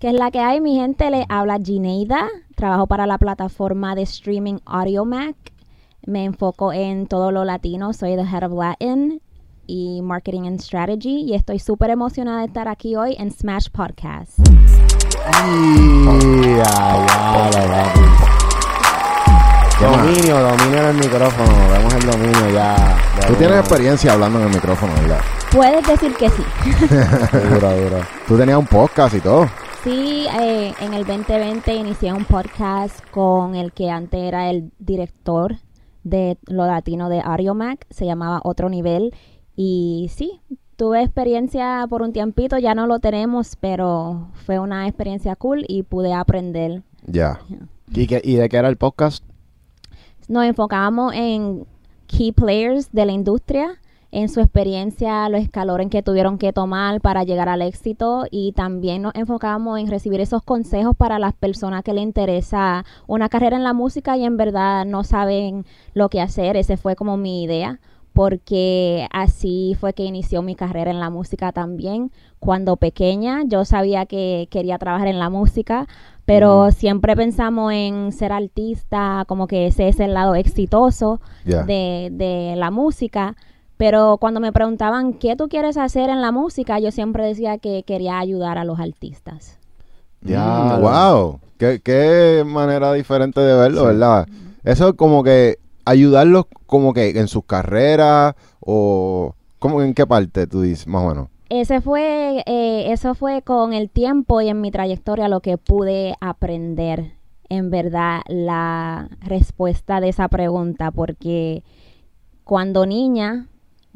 ¿Qué es la que hay, mi gente? Le habla Gineida. Trabajo para la plataforma de streaming AudioMac. Me enfoco en todo lo latino. Soy the head of Latin y marketing and strategy. Y estoy súper emocionada de estar aquí hoy en Smash Podcast. Dominio, dominio en el micrófono. Vemos el dominio ya. Tú tienes experiencia hablando en el micrófono, ¿verdad? Puedes decir que sí. Duro, duro. Tú tenías un podcast y todo. Sí, eh, en el 2020 inicié un podcast con el que antes era el director de lo latino de AudioMac, se llamaba Otro Nivel. Y sí, tuve experiencia por un tiempito, ya no lo tenemos, pero fue una experiencia cool y pude aprender. Ya. ¿Y, qué- ¿Y de qué era el podcast? Nos enfocamos en key players de la industria, en su experiencia, los escalones que tuvieron que tomar para llegar al éxito y también nos enfocamos en recibir esos consejos para las personas que le interesa una carrera en la música y en verdad no saben lo que hacer. Ese fue como mi idea porque así fue que inició mi carrera en la música también. Cuando pequeña yo sabía que quería trabajar en la música, pero siempre pensamos en ser artista, como que ese es el lado exitoso de, de la música. Pero cuando me preguntaban qué tú quieres hacer en la música, yo siempre decía que quería ayudar a los artistas. Ya. Mm, wow. Qué, qué manera diferente de verlo, Sí. ¿verdad? Eso es como que ayudarlos como que en sus carreras o... ¿Cómo en qué parte tú dices, más o menos? Ese fue, eh, eso fue con el tiempo y en mi trayectoria lo que pude aprender, en verdad, la respuesta de esa pregunta, porque cuando niña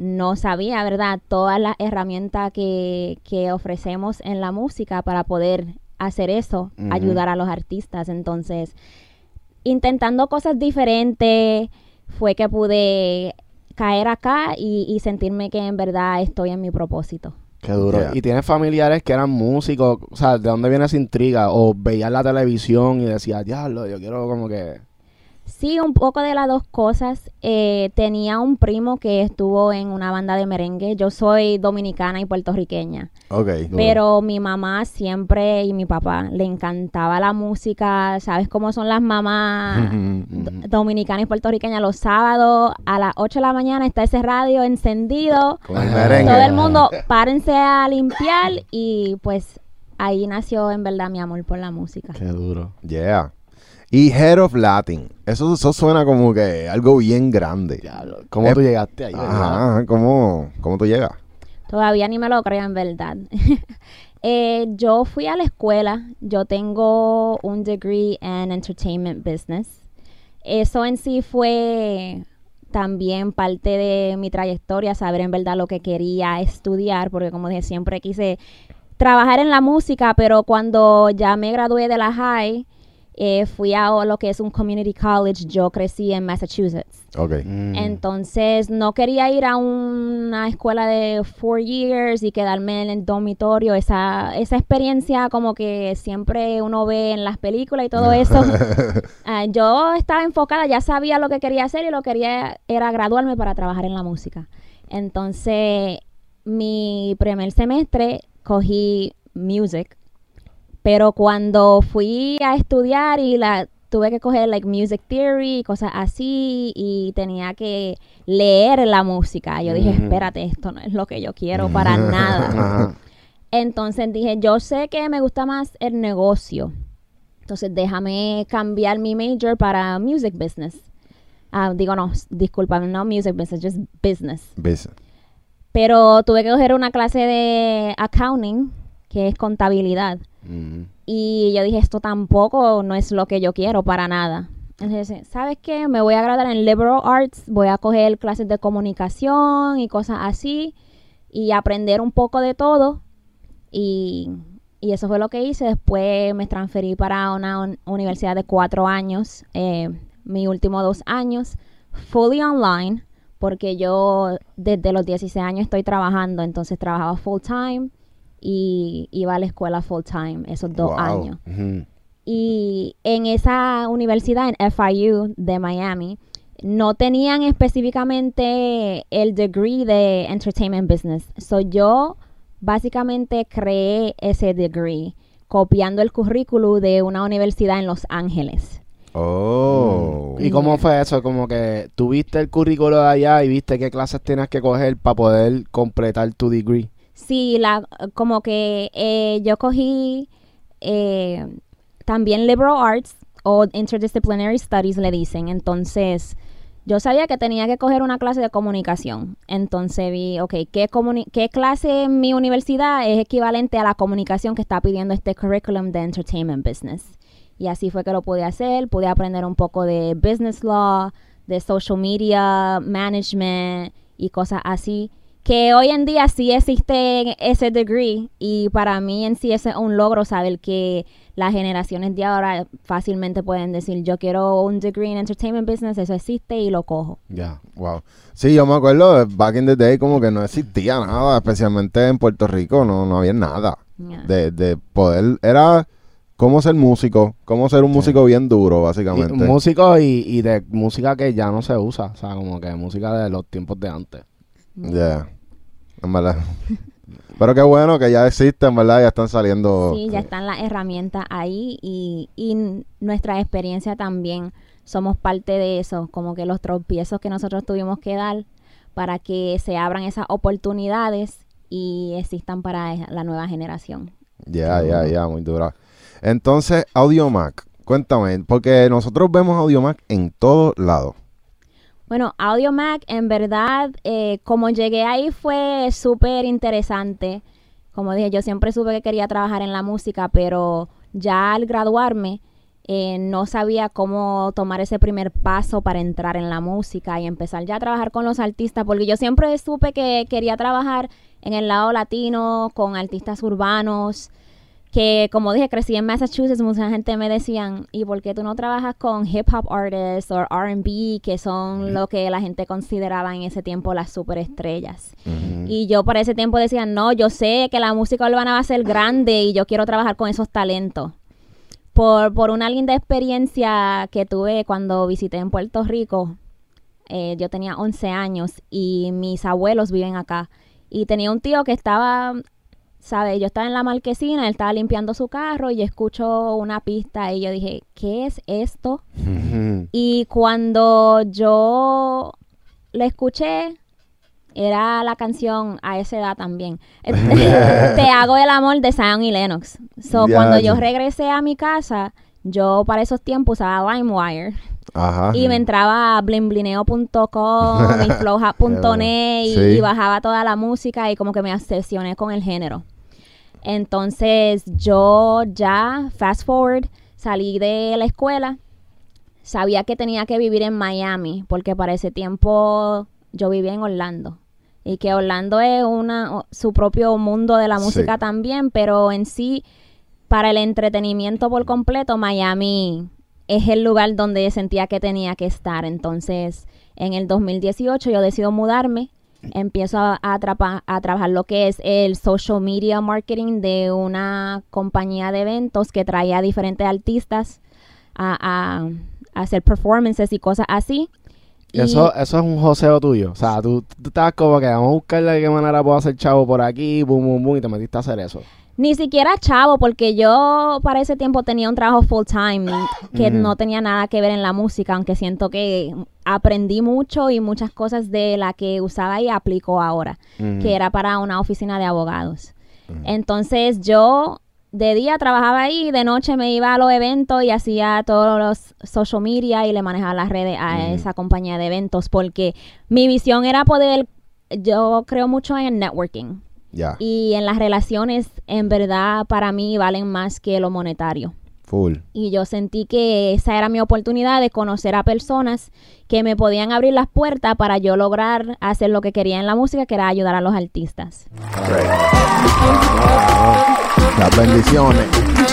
no sabía, ¿verdad?, todas las herramientas que, que ofrecemos en la música para poder hacer eso, ayudar a los artistas. Entonces, intentando cosas diferentes, fue que pude caer acá y, y sentirme que en verdad estoy en mi propósito. Qué duro. Yeah. ¿Y tienes familiares que eran músicos? O sea, ¿de dónde viene esa intriga? ¿O veías la televisión y decías, diablo, yo quiero como que... Sí, un poco de las dos cosas. Eh, tenía un primo que estuvo en una banda de merengue. Yo soy dominicana y puertorriqueña. Ok. Pero mi mamá siempre y mi papá le encantaba la música. ¿Sabes cómo son las mamás do- dominicanas y puertorriqueñas? Los sábados a las 8 de la mañana está ese radio encendido. Con el merengue. Todo el mundo, párense a limpiar. Y pues ahí nació en verdad mi amor por la música. Qué duro. Yeah. Y Head of Latin. Eso, eso suena como que algo bien grande. Diablo. ¿Cómo Eh, tú llegaste ahí? Ajá. ¿Cómo, ¿Cómo tú llegas? Todavía ni me lo creo en verdad. Eh, yo fui a la escuela, yo tengo un degree en Entertainment Business. Eso en sí fue también parte de mi trayectoria, saber en verdad lo que quería estudiar, porque como dije, siempre quise trabajar en la música, pero cuando ya me gradué de la high, eh, fui a lo que es un community college, yo crecí en Massachusetts. Ok. Mm. Entonces no quería ir a una escuela de four years y quedarme en el dormitorio. Esa, esa experiencia como que siempre uno ve en las películas y todo eso. Ah, yo estaba enfocada, ya sabía lo que quería hacer y lo que quería era graduarme para trabajar en la música. Entonces mi primer semestre cogí music pero cuando fui a estudiar y la tuve que coger like music theory y cosas así y tenía que leer la música, yo dije, espérate, esto no es lo que yo quiero para nada. Entonces dije, yo sé que me gusta más el negocio. Entonces déjame cambiar mi major para music business. Ah, digo, no, discúlpame, no music business, just business. ¿Ves? Pero tuve que coger una clase de accounting, que es contabilidad. Y yo dije, esto tampoco no es lo que yo quiero para nada. Entonces, ¿sabes qué? Me voy a graduar en Liberal Arts, voy a coger clases de comunicación y cosas así y aprender un poco de todo. Y, y eso fue lo que hice. Después me transferí para una un- universidad de cuatro años, eh, mis últimos dos años, fully online, porque yo desde los 16 años estoy trabajando, entonces trabajaba full time y iba a la escuela full time esos dos Wow. años. Y en esa universidad, en FIU de Miami, no tenían específicamente el degree de Entertainment Business. So yo básicamente creé ese degree copiando el currículo de una universidad en Los Ángeles. Oh. ¿Y cómo fue eso? Como que tuviste el currículo de allá y viste qué clases tenías que coger para poder completar tu degree. Sí, la, como que eh, yo cogí eh, también liberal arts o interdisciplinary studies le dicen. Entonces, yo sabía que tenía que coger una clase de comunicación. Entonces vi, ok, ¿qué, clase en mi universidad es equivalente a la comunicación que está pidiendo este curriculum de entertainment business? Y así fue que lo pude hacer. Pude aprender un poco de business law, de social media management y cosas así. Que hoy en día sí existe ese degree y para mí en sí ese es un logro saber que las generaciones de ahora fácilmente pueden decir yo quiero un degree en entertainment business, eso existe y lo cojo. Ya. Wow. Sí, yo me acuerdo, back in the day, como que no existía nada, especialmente en Puerto Rico, no, no había nada. Yeah. De, de poder, era cómo ser músico, cómo ser un músico bien duro, Y básicamente. músicos y, y de música que ya no se usa. O sea, como que música de los tiempos de antes. Yeah. En verdad. Pero qué bueno que ya existen, ¿verdad? Ya están saliendo. Sí, ya están las herramientas ahí y, y nuestra experiencia también somos parte de eso, como que los tropiezos que nosotros tuvimos que dar para que se abran esas oportunidades y existan para la nueva generación. Ya, ya, ya, muy dura. Entonces, Audiomac, cuéntame, porque nosotros vemos Audiomac en todos lados. Bueno, Audio Mac, en verdad, eh, como llegué ahí fue súper interesante. Como dije, yo siempre supe que quería trabajar en la música, pero ya al graduarme eh, no sabía cómo tomar ese primer paso para entrar en la música y empezar ya a trabajar con los artistas, porque yo siempre supe que quería trabajar en el lado latino, con artistas urbanos, que como dije, crecí en Massachusetts, mucha gente me decían, ¿y por qué tú no trabajas con hip hop artists o R&B, que son lo que la gente consideraba en ese tiempo las superestrellas? Y yo por ese tiempo decía, no, yo sé que la música urbana va a ser grande y yo quiero trabajar con esos talentos. Por, por una linda experiencia que tuve cuando visité en Puerto Rico, eh, yo tenía 11 años y mis abuelos viven acá. Y tenía un tío que estaba, ¿sabes? Yo estaba en la marquesina, él estaba limpiando su carro y yo escucho una pista y yo dije, ¿qué es esto? Y cuando yo la escuché, era la canción a esa edad también. Te hago el amor de Zion y Lennox. So, Ya, cuando yo regresé a mi casa, yo para esos tiempos usaba LimeWire. Ajá. Y me entraba a blimblineo.com y flowhub.net y, Sí. y bajaba toda la música y como que me obsesioné con el género. Entonces yo ya, fast forward, salí de la escuela, sabía que tenía que vivir en Miami porque para ese tiempo yo vivía en Orlando. Y que Orlando es una, su propio mundo de la Sí. música también, pero en sí, para el entretenimiento por completo, Miami es el lugar donde sentía que tenía que estar. Entonces, en el 2018 yo decido mudarme, empiezo a, a trapa- a trabajar lo que es el social media marketing de una compañía de eventos que traía a diferentes artistas a, a- hacer performances y cosas así. Y eso, eso es un joseo tuyo. O sea, tú, tú estabas como que vamos a buscarle de qué manera puedo hacer chavo por aquí, boom, boom, boom, y te metiste a hacer eso. Ni siquiera chavo, porque yo para ese tiempo tenía un trabajo full time que no tenía nada que ver en la música, aunque siento que aprendí mucho y muchas cosas de la que usaba y aplico ahora, que era para una oficina de abogados. Entonces yo de día trabajaba ahí, de noche me iba a los eventos y hacía todos los social media y le manejaba las redes a esa compañía de eventos, porque mi visión era poder, yo creo mucho en networking. Y en las relaciones, en verdad, para mí valen más que lo monetario. Full. Y yo sentí que esa era mi oportunidad de conocer a personas que me podían abrir las puertas para yo lograr hacer lo que quería en la música, que era ayudar a los artistas. Las bendiciones.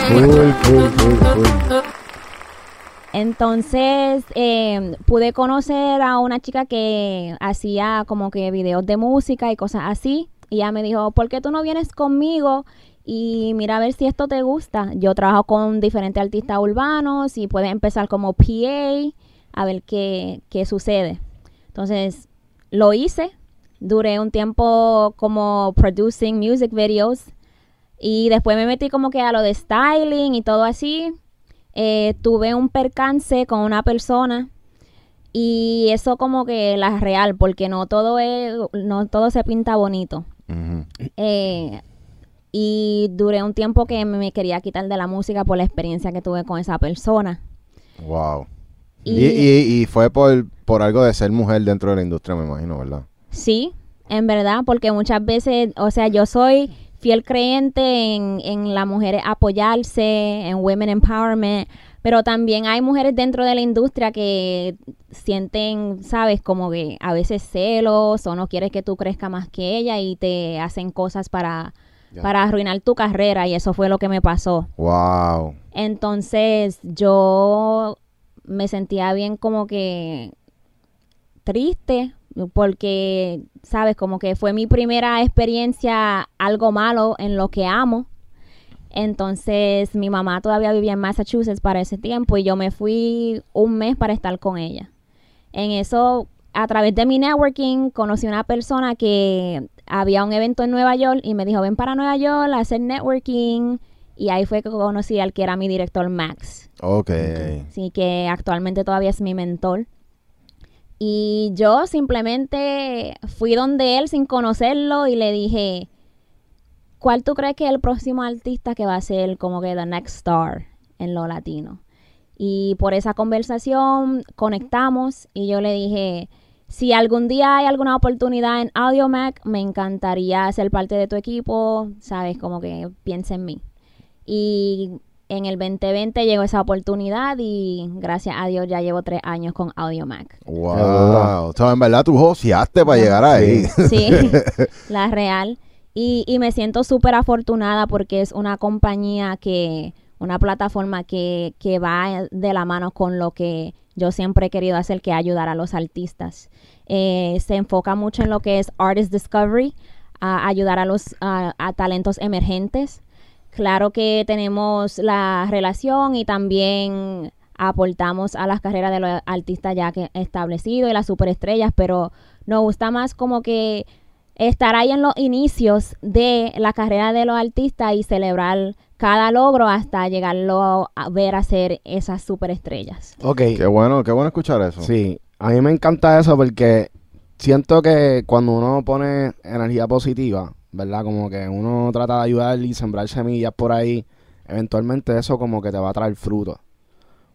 Full, full, full, full. Entonces eh, pude conocer a una chica que hacía como que videos de música y cosas así. Y ella me dijo, ¿por qué tú no vienes conmigo? Y mira a ver si esto te gusta. Yo trabajo con diferentes artistas urbanos y puedes empezar como PA a ver qué, qué sucede. Entonces lo hice. Duré un tiempo como producing music videos Y después me metí como que a lo de styling y todo así. Eh, tuve un percance con una persona y eso como que la real, porque no todo es, no todo se pinta bonito. Eh, y duré un tiempo que me quería quitar de la música por la experiencia que tuve con esa persona. Wow. Y, Y, y- y fue por, por algo de ser mujer dentro de la industria, me imagino, ¿verdad? sí, en verdad, porque muchas veces, o sea, yo soy fiel creyente en, en las mujeres apoyarse, en women empowerment, pero también hay mujeres dentro de la industria que sienten, sabes, como que a veces celos o no quieres que tú crezcas más que ella y te hacen cosas para, Ya. para arruinar tu carrera y eso fue lo que me pasó. Wow. Entonces yo me sentía bien como que triste porque, sabes, como que fue mi primera experiencia algo malo en lo que amo. Entonces mi mamá todavía vivía en Massachusetts para ese tiempo y yo me fui un mes para estar con ella. En eso, a través de mi networking, conocí una persona que había un evento en Nueva York y me dijo, ven para Nueva York a hacer networking. Y ahí fue que conocí al que era mi director Max. Ok. Sí, que actualmente todavía es mi mentor. Y yo simplemente fui donde él sin conocerlo y le dije, ¿cuál tú crees que es el próximo artista que va a ser como que the next star en lo latino? Y por esa conversación conectamos y yo le dije, si algún día hay alguna oportunidad en AudioMac, me encantaría ser parte de tu equipo, sabes, como que piensa en mí. Y en el 2020 llegó esa oportunidad y gracias a Dios ya llevo tres años con AudioMac. Wow. O sea, en verdad tú joseaste para llegar ahí. Sí, la real. Y, me siento súper afortunada porque es una compañía que, una plataforma que, que va de la mano con lo que yo siempre he querido hacer, que ayudar a los artistas. Eh, se enfoca mucho en lo que es Artist Discovery, ayudar a los a talentos emergentes. Claro que tenemos la relación y también aportamos a las carreras de los artistas ya que establecidos y las superestrellas, pero nos gusta más como que estar ahí en los inicios de la carrera de los artistas y celebrar cada logro hasta llegarlo a ver a ser esas superestrellas. Ok. Qué bueno, qué bueno escuchar eso. Sí, a mí me encanta eso porque siento que cuando uno pone energía positiva, ¿verdad? Como que uno trata de ayudar y sembrar semillas por ahí, eventualmente eso como que te va a traer frutos.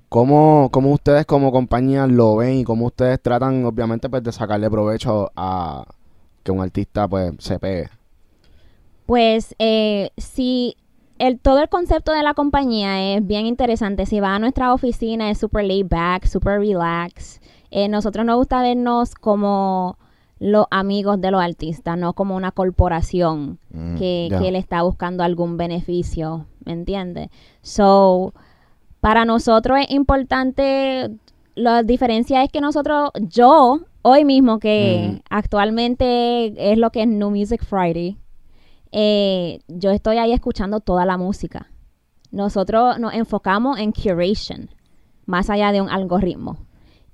¿Cómo, cómo ustedes como compañía lo ven y cómo ustedes tratan, obviamente, pues de sacarle provecho a que un artista pues se pegue? Pues eh, si el, todo el concepto de la compañía es bien interesante, si va a nuestra oficina es super laid back, super relax. Eh, nosotros nos gusta vernos como los amigos de los artistas, no como una corporación Mm, que, que le está buscando algún beneficio, ¿me entiendes? So, para nosotros es importante, la diferencia es que nosotros, yo, hoy mismo que actualmente es lo que es New Music Friday, eh, yo estoy ahí escuchando toda la música. Nosotros nos enfocamos en curation, más allá de un algoritmo.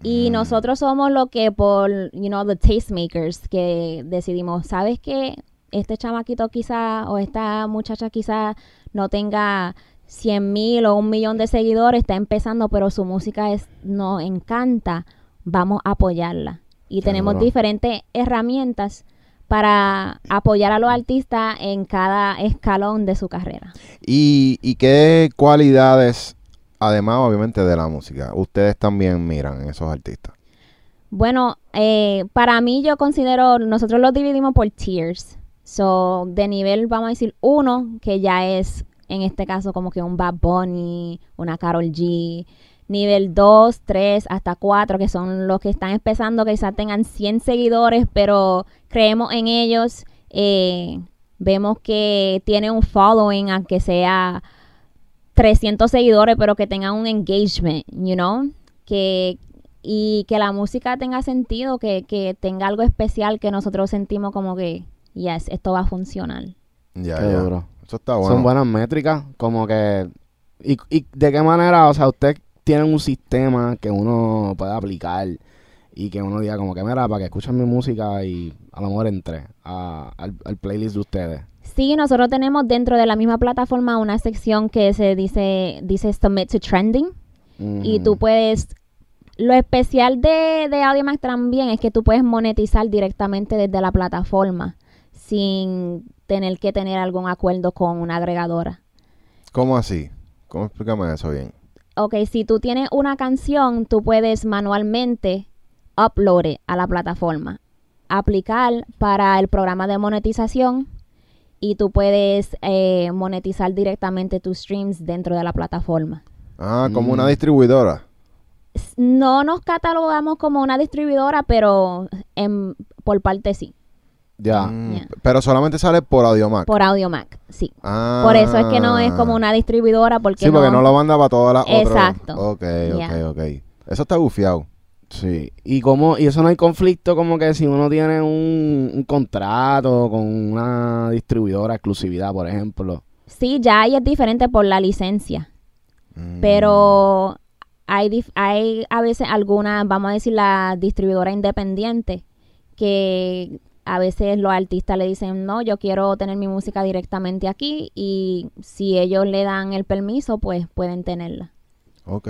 Y Mm. nosotros somos lo que por, you know, the tastemakers, que decidimos, ¿sabes qué? Este chamaquito quizá, o esta muchacha quizá no tenga 100 mil o un millón de seguidores, está empezando, pero su música es, nos encanta, vamos a apoyarla. Y tenemos Seguro. diferentes herramientas para apoyar a los artistas en cada escalón de su carrera. ¿Y, y qué cualidades, además obviamente de la música, ustedes también miran en esos artistas? Bueno, eh, para mí yo considero, nosotros los dividimos por tiers. So, de nivel, vamos a decir, uno, que ya es, en este caso, como que un Bad Bunny, una Carol G. Nivel 2, 3, hasta 4, que son los que están empezando, que quizás tengan 100 seguidores, pero creemos en ellos. Eh, vemos que tiene un following, aunque sea 300 seguidores, pero que tengan un engagement, you know? Que, y que la música tenga sentido, que, que tenga algo especial que nosotros sentimos como que, yes, esto va a funcionar. Ya, Qué ya. duro. Eso está bueno. Son buenas métricas, como que... Y, ¿Y de qué manera, o sea, usted tiene un sistema que uno puede aplicar y que uno diga como que, mira, para que escuchen mi música y a lo mejor entre a- al, al playlist de ustedes? Sí, nosotros tenemos dentro de la misma plataforma una sección que se dice, dice Submit to Trending. Y tú puedes... Lo especial de, de AudioMac también es que tú puedes monetizar directamente desde la plataforma sin tener que tener algún acuerdo con una agregadora. ¿Cómo así? ¿Cómo explícame eso bien? Ok, si tú tienes una canción, tú puedes manualmente upload it a la plataforma, aplicar para el programa de monetización y tú puedes eh, monetizar directamente tus streams dentro de la plataforma. Ah, como Mm. una distribuidora. S- No nos catalogamos como una distribuidora, pero en- por parte sí, Ya. Mm, Ya. Pero solamente sale por AudioMac. por AudioMac, sí. Ah. Por eso es que no es como una distribuidora, porque Sí, porque no lo manda para todas las otras. Exacto. Ok, ok, Ya. ok. Eso está bufiado. Sí. Y como, y eso no hay conflicto como que si uno tiene un, un contrato con una distribuidora exclusividad, por ejemplo. Sí, ya ahí es diferente por la licencia. Mm. pero hay, dif- hay a veces algunas, vamos a decir, la distribuidora independiente, que a veces los artistas le dicen, no, yo quiero tener mi música directamente aquí y si ellos le dan el permiso, pues pueden tenerla. Ok.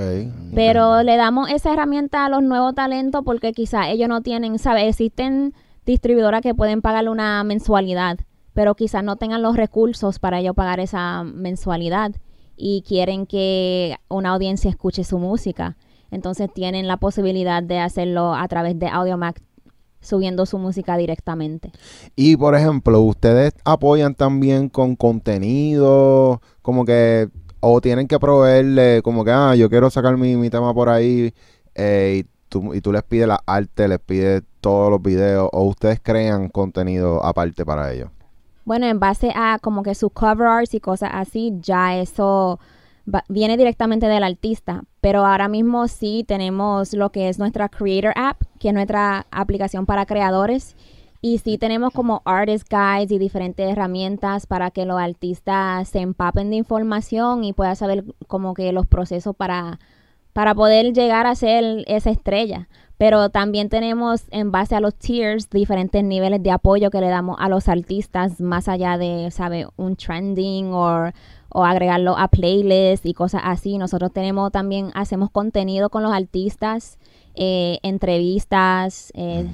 Pero le damos esa herramienta a los nuevos talentos porque quizás ellos no tienen, ¿sabes? Existen distribuidoras que pueden pagarle una mensualidad, pero quizás no tengan los recursos para ellos pagar esa mensualidad y quieren que una audiencia escuche su música. Entonces tienen la posibilidad de hacerlo a través de AudioMac subiendo su música directamente. Y por ejemplo, ustedes apoyan también con contenido, como que, o tienen que proveerle, como que, ah, yo quiero sacar mi, mi tema por ahí, eh, y, tú, y tú les pides la arte, les pides todos los videos, o ustedes crean contenido aparte para ellos. Bueno, en base a como que sus cover arts y cosas así, ya eso viene directamente del artista. Pero ahora mismo sí tenemos lo que es nuestra Creator App, que es nuestra aplicación para creadores. Y sí tenemos como artist guides y diferentes herramientas para que los artistas se empapen de información y puedan saber como que los procesos para, para poder llegar a ser esa estrella. Pero también tenemos en base a los tiers diferentes niveles de apoyo que le damos a los artistas más allá de, ¿sabe? Un trending o, o agregarlo a playlists y cosas así. Nosotros tenemos también, hacemos contenido con los artistas, eh, entrevistas eh,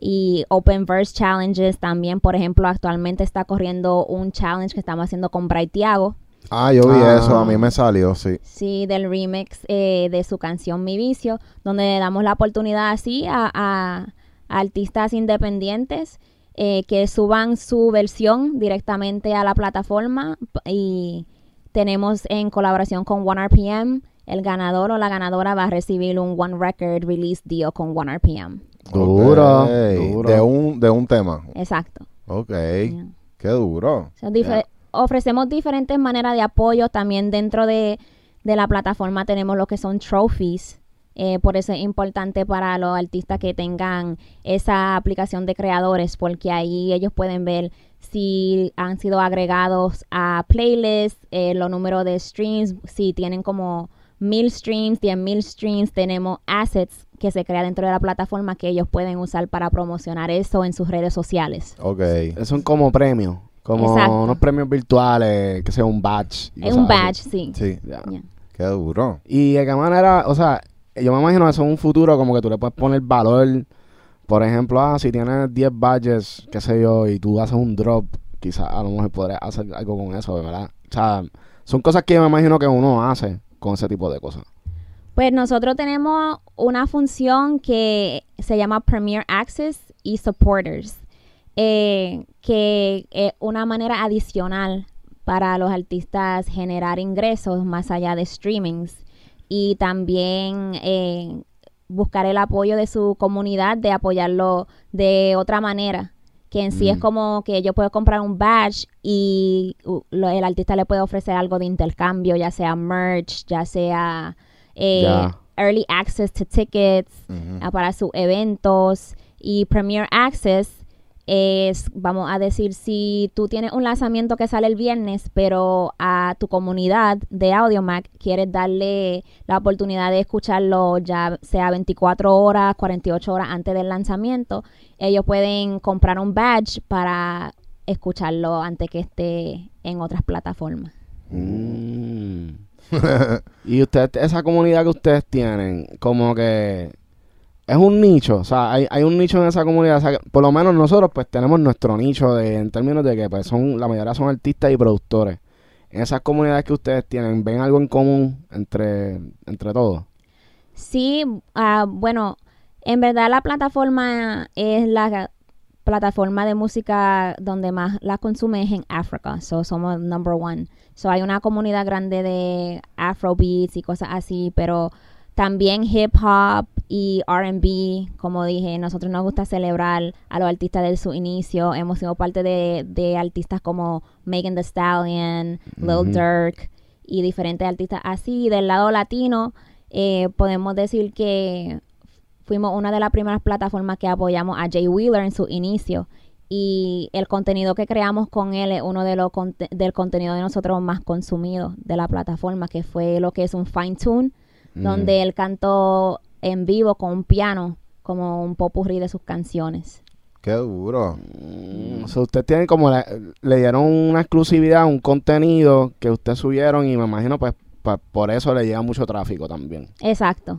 y open verse challenges también. Por ejemplo, actualmente está corriendo un challenge que estamos haciendo con Bright Thiago. Ah, yo vi Ah. eso, a mí me salió, sí. Sí, del remix eh, de su canción Mi Vicio, donde le damos la oportunidad así a, a- a artistas independientes eh, que suban su versión directamente a la plataforma y tenemos en colaboración con OneRPM, el ganador o la ganadora va a recibir un One Record Release Deal con OneRPM. Duro, duro. De un, de un tema. Exacto. Ok, Yeah. qué duro. O sea, dife- Ofrecemos diferentes maneras de apoyo. También dentro de, de la plataforma tenemos lo que son trophies. Eh, por eso es importante para los artistas que tengan esa aplicación de creadores, porque ahí ellos pueden ver si han sido agregados a playlists, eh, los números de streams, si tienen como mil streams, diez mil streams, tenemos assets que se crea dentro de la plataforma que ellos pueden usar para promocionar eso en sus redes sociales. Ok. Son como premios. Como Exacto. unos premios virtuales, que sea un badge. Es un así. badge, sí. Sí, Ya. Ya. qué duro. Y de qué manera, o sea, yo me imagino eso es un futuro como que tú le puedes poner valor. Por ejemplo, ah, si tienes 10 badges, qué sé yo, y tú haces un drop, quizás a lo mejor podrías hacer algo con eso, ¿verdad? O sea, son cosas que yo me imagino que uno hace con ese tipo de cosas. Pues nosotros tenemos una función que se llama Premier Access y Supporters, eh, que es una manera adicional para los artistas generar ingresos más allá de streamings y también eh, buscar el apoyo de su comunidad, de apoyarlo de otra manera que en sí es Mm. como que yo puedo comprar un badge y uh, lo- el artista le puede ofrecer algo de intercambio, ya sea merch, ya sea eh, early access to tickets ah, para sus eventos y Premier Access es, vamos a decir, si tú tienes un lanzamiento que sale el viernes, pero a tu comunidad de AudioMac quieres darle la oportunidad de escucharlo ya sea 24 horas, 48 horas antes del lanzamiento, ellos pueden comprar un badge para escucharlo antes que esté en otras plataformas. Mm. y usted, esa comunidad que ustedes tienen, como que es un nicho, o sea, hay, hay un nicho en esa comunidad, o sea, que por lo menos nosotros pues tenemos nuestro nicho de, en términos de que pues son, la mayoría son artistas y productores. En esas comunidades que ustedes tienen, ¿ven algo en común entre, entre todos? Sí, ah, bueno, en verdad la plataforma es la plataforma de música donde más la consume es en África, so somos number one. So hay una comunidad grande de Afrobeats y cosas así, pero también hip hop y R&B, como dije, nosotros nos gusta celebrar a los artistas de su inicio. Hemos sido parte de, de artistas como Megan Thee Stallion, Lil. Durk y diferentes artistas así. Del lado latino, eh, podemos decir que fuimos una de las primeras plataformas que apoyamos a Jay Wheeler en su inicio. Y el contenido que creamos con él es uno de los conte- del contenido de nosotros más consumidos de la plataforma, que fue lo que es un fine tune, Mm. donde él cantó en vivo con un piano, como un popurrí de sus canciones. Qué duro. Mm, o sea, ustedes tienen como, la- le dieron una exclusividad, un contenido que ustedes subieron y me imagino pues pa- por eso le llega mucho tráfico también. Exacto.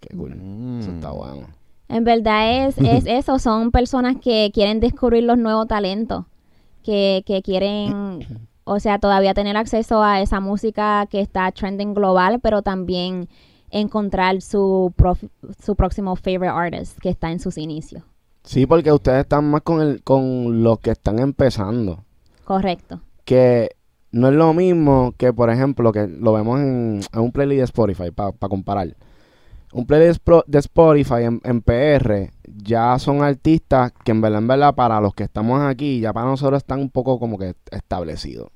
Qué cool. Mm. Eso está bueno. En verdad es, es eso, son personas que quieren descubrir los nuevos talentos, que, que quieren, o sea, todavía tener acceso a esa música que está trending global, pero también encontrar su, prof- su próximo favorite artist que está en sus inicios. Sí, porque ustedes están más con, el, con los que están empezando. Correcto. que no es lo mismo que, por ejemplo, que lo vemos en, en un playlist de Spotify, para comparar. Un playlist de Spotify en, en PR ya son artistas que en verdad, en verdad, para los que estamos aquí, ya para nosotros están un poco como que establecidos,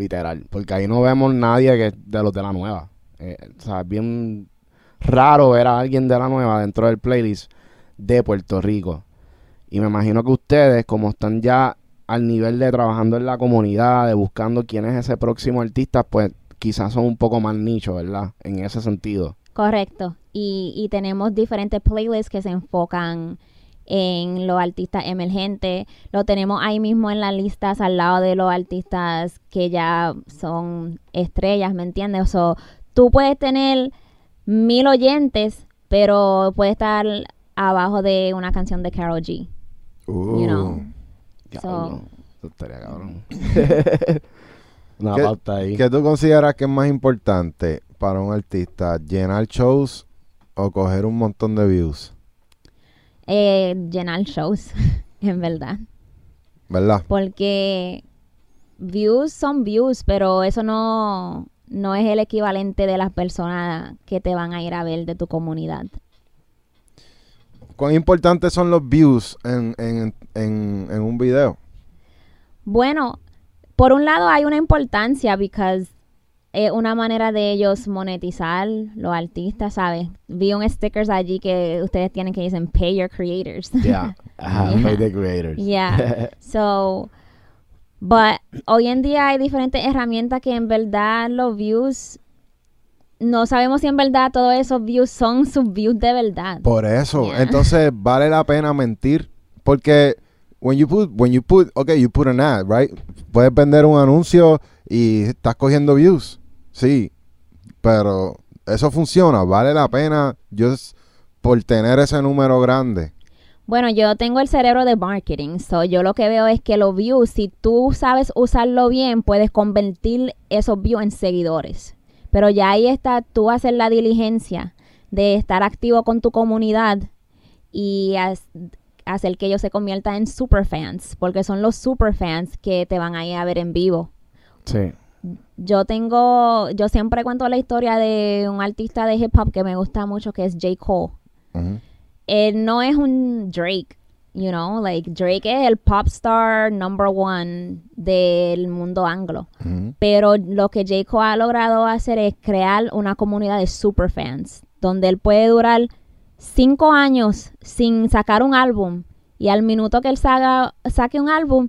literal. Porque ahí no vemos nadie que de los de la nueva. Eh, o sea, es bien raro ver a alguien de la nueva dentro del playlist de Puerto Rico. Y me imagino que ustedes, como están ya al nivel de trabajando en la comunidad, de buscando quién es ese próximo artista, pues quizás son un poco más nicho, ¿verdad? En ese sentido. Correcto. Y, y tenemos diferentes playlists que se enfocan en los artistas emergentes. Lo tenemos ahí mismo en las listas al lado de los artistas que ya son estrellas, ¿me entiendes? O sea, tú puedes tener mil oyentes, pero puede estar abajo de una canción de Karol G. Uh. You know. Eso estaría cabrón. Una ¿Qué- pauta ahí. ¿Qué tú consideras que es más importante para un artista? ¿Llenar shows o coger un montón de views? Eh, llenar shows, en verdad. ¿Verdad? Porque views son views, pero eso no, no es el equivalente de las personas que te van a ir a ver de tu comunidad. ¿Cuán importantes son los views en, en, en, en un video? Bueno, por un lado hay una importancia porque una manera de ellos monetizar los artistas, ¿sabes? Vi un stickers allí que ustedes tienen que dicen pay your creators. Yeah. Pay the creators. Yeah. So, but hoy en día hay diferentes herramientas que en verdad los views no sabemos si en verdad todos esos views son sus views de verdad. Por eso, Yeah. entonces vale la pena mentir porque when you put when you put okay, you put an ad, right? Puedes vender un anuncio y estás cogiendo views. Sí. Pero eso funciona, vale la pena just por tener ese número grande. Bueno, yo tengo el cerebro de marketing, so yo lo que veo es que los views, si tú sabes usarlo bien, puedes convertir esos views en seguidores. Pero ya ahí está tú hacer la diligencia de estar activo con tu comunidad y hacer que ellos se conviertan en superfans, porque son los superfans que te van a ir a ver en vivo. Sí. Yo tengo, yo siempre cuento la historia de un artista de hip hop que me gusta mucho, que es J. Cole él no es un Drake, you know, like Drake es el pop star number one del mundo anglo. Pero lo que J. Cole ha logrado hacer es crear una comunidad de superfans, donde él puede durar cinco años sin sacar un álbum y al minuto que él saga- saque un álbum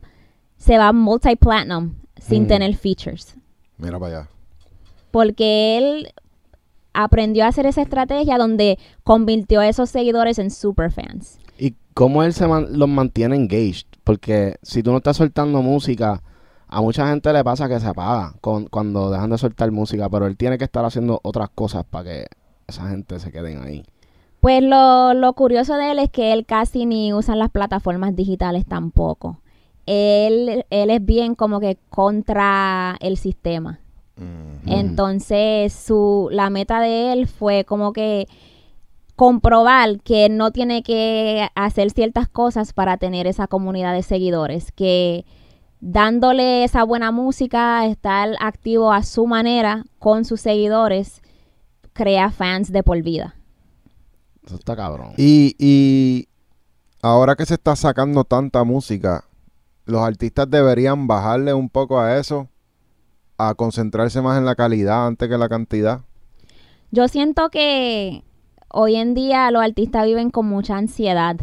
se va multi-platinum sin Mm. tener features. Mira para allá. Porque él aprendió a hacer esa estrategia donde convirtió a esos seguidores en superfans. ¿Y cómo él se man- los mantiene engaged? Porque si tú no estás soltando música, a mucha gente le pasa que se apaga con, cuando dejan de soltar música, pero él tiene que estar haciendo otras cosas para que esa gente se queden ahí. Pues lo, lo curioso de él es que él casi ni usa las plataformas digitales tampoco. Él, él es bien como que contra el sistema. Mm. Entonces, su, la meta de él fue como que comprobar que no tiene que hacer ciertas cosas para tener esa comunidad de seguidores, que dándole esa buena música, estar activo a su manera con sus seguidores, crea fans de por vida. Eso está cabrón. Y, y ahora que se está sacando tanta música, los artistas deberían bajarle un poco a eso, a concentrarse más en la calidad antes que la cantidad. Yo siento que hoy en día los artistas viven con mucha ansiedad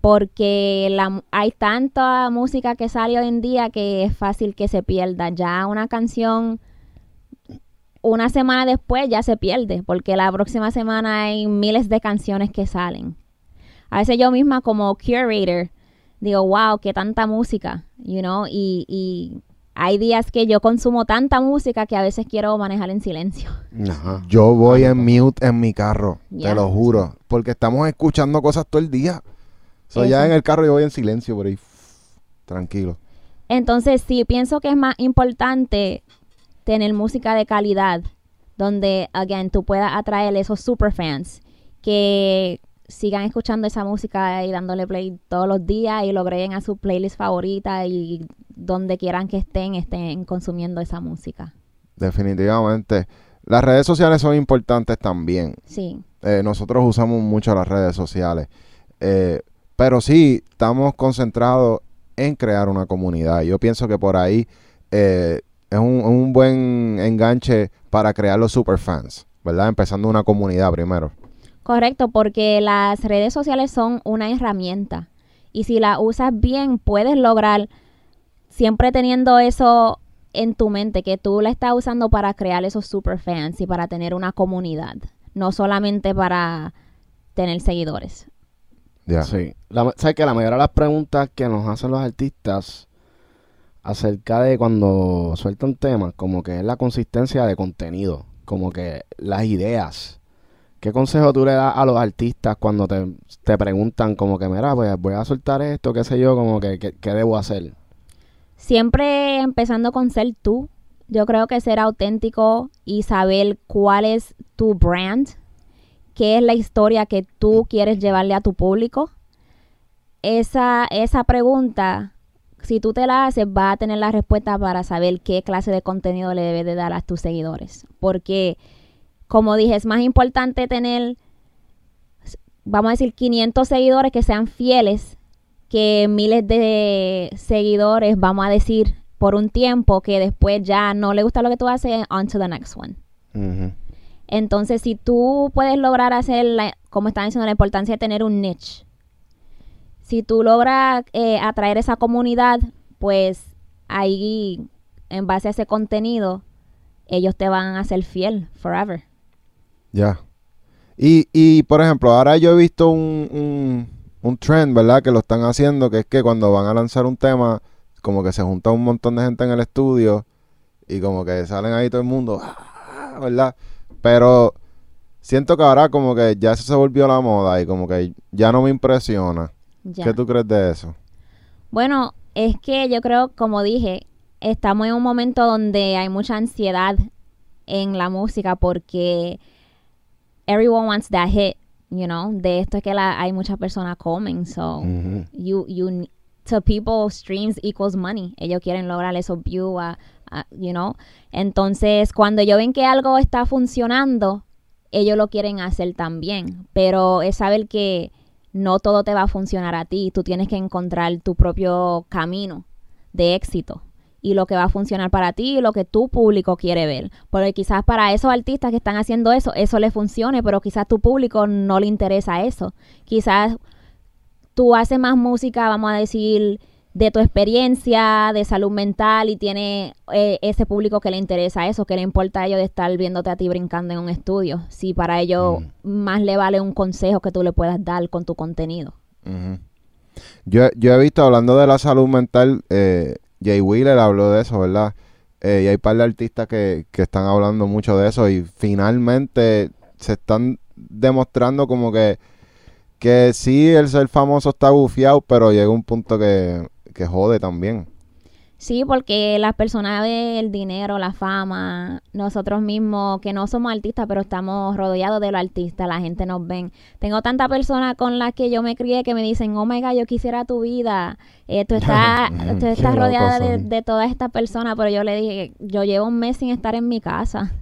porque hay tanta música que sale hoy en día que es fácil que se pierda. Ya una canción, una semana después ya se pierde porque la próxima semana hay miles de canciones que salen. A veces yo misma como curator digo, wow, qué tanta música, you know, y, y hay días que yo consumo tanta música que a veces quiero manejar en silencio. Ajá. Yo voy en mute en mi carro, te lo juro, porque estamos escuchando cosas todo el día. So, ya en el carro yo voy en silencio por ahí, tranquilo. Entonces, sí, pienso que es más importante tener música de calidad, donde, again, tú puedas atraer esos superfans que sigan escuchando esa música y dándole play todos los días y lo agreguen a su playlist favorita y donde quieran que estén, estén consumiendo esa música. Definitivamente. Las redes sociales son importantes también. Sí, Eh, nosotros usamos mucho las redes sociales. Eh, pero sí, estamos concentrados en crear una comunidad. Yo pienso que por ahí eh, es un, un buen enganche para crear los superfans, ¿verdad? Empezando una comunidad primero. Correcto, porque las redes sociales son una herramienta y si la usas bien puedes lograr siempre teniendo eso en tu mente, que tú la estás usando para crear esos superfans y para tener una comunidad, no solamente para tener seguidores. Ya. Sí. La, ¿Sabes que La mayoría de las preguntas que nos hacen los artistas acerca de cuando sueltan temas, como que es la consistencia de contenido, como que las ideas. ¿Qué consejo tú le das a los artistas cuando te, te preguntan como que, mira, pues voy a soltar esto, qué sé yo, como que, ¿qué, qué debo hacer? Siempre empezando con ser tú. Yo creo que ser auténtico y saber cuál es tu brand, qué es la historia que tú quieres llevarle a tu público. Esa, esa pregunta, si tú te la haces, vas a tener la respuesta para saber qué clase de contenido le debes de dar a tus seguidores. Porque, como dije, es más importante tener, vamos a decir, 500 seguidores que sean fieles que miles de seguidores, vamos a decir, por un tiempo que después ya no le gusta lo que tú haces, on to the next one. Entonces, si tú puedes lograr hacer, la- como están diciendo, la importancia de tener un niche, si tú logras eh, atraer esa comunidad, pues ahí, en base a ese contenido, ellos te van a ser fiel forever. Ya. Y, y, por ejemplo, ahora yo he visto un, un, un trend, ¿verdad? Que lo están haciendo, que es que cuando van a lanzar un tema, como que se junta un montón de gente en el estudio y como que salen ahí todo el mundo, "Ah", ¿verdad? Pero siento que ahora como que ya eso se volvió la moda y como que ya no me impresiona. Ya. ¿Qué tú crees de eso? Bueno, es que yo creo, como dije, estamos en un momento donde hay mucha ansiedad en la música porque everyone wants that hit, you know. De esto es que la, hay muchas personas comen, so you you to people streams equals money. Ellos quieren lograr esos views, a- a- you know. Entonces, cuando ellos ven que algo está funcionando, ellos lo quieren hacer también, pero es saber que no todo te va a funcionar a ti, tú tienes que encontrar tu propio camino de éxito y lo que va a funcionar para ti y lo que tu público quiere ver. Porque quizás para esos artistas que están haciendo eso, eso le funcione, pero quizás tu público no le interesa eso. Quizás tú haces más música, vamos a decir, de tu experiencia, de salud mental y tiene eh, ese público que le interesa eso, que le importa a ellos de estar viéndote a ti brincando en un estudio. Si para ellos más le vale un consejo que tú le puedas dar con tu contenido. Yo, yo he visto, hablando de la salud mental, eh, Jay Wheeler habló de eso, ¿verdad? Eh, y hay un par de artistas que, que están hablando mucho de eso y finalmente se están demostrando como que, que sí, el ser famoso está bufiado, pero llega un punto que, que jode también. Sí, porque las personas ven el dinero, la fama, nosotros mismos, que no somos artistas, pero estamos rodeados de los artistas, la gente nos ven. Tengo tantas personas con las que yo me crié que me dicen, oh my God, yo quisiera tu vida. Eh, tú estás, tú estás rodeada de, todas estas personas, pero yo le dije, yo llevo un mes sin estar en mi casa.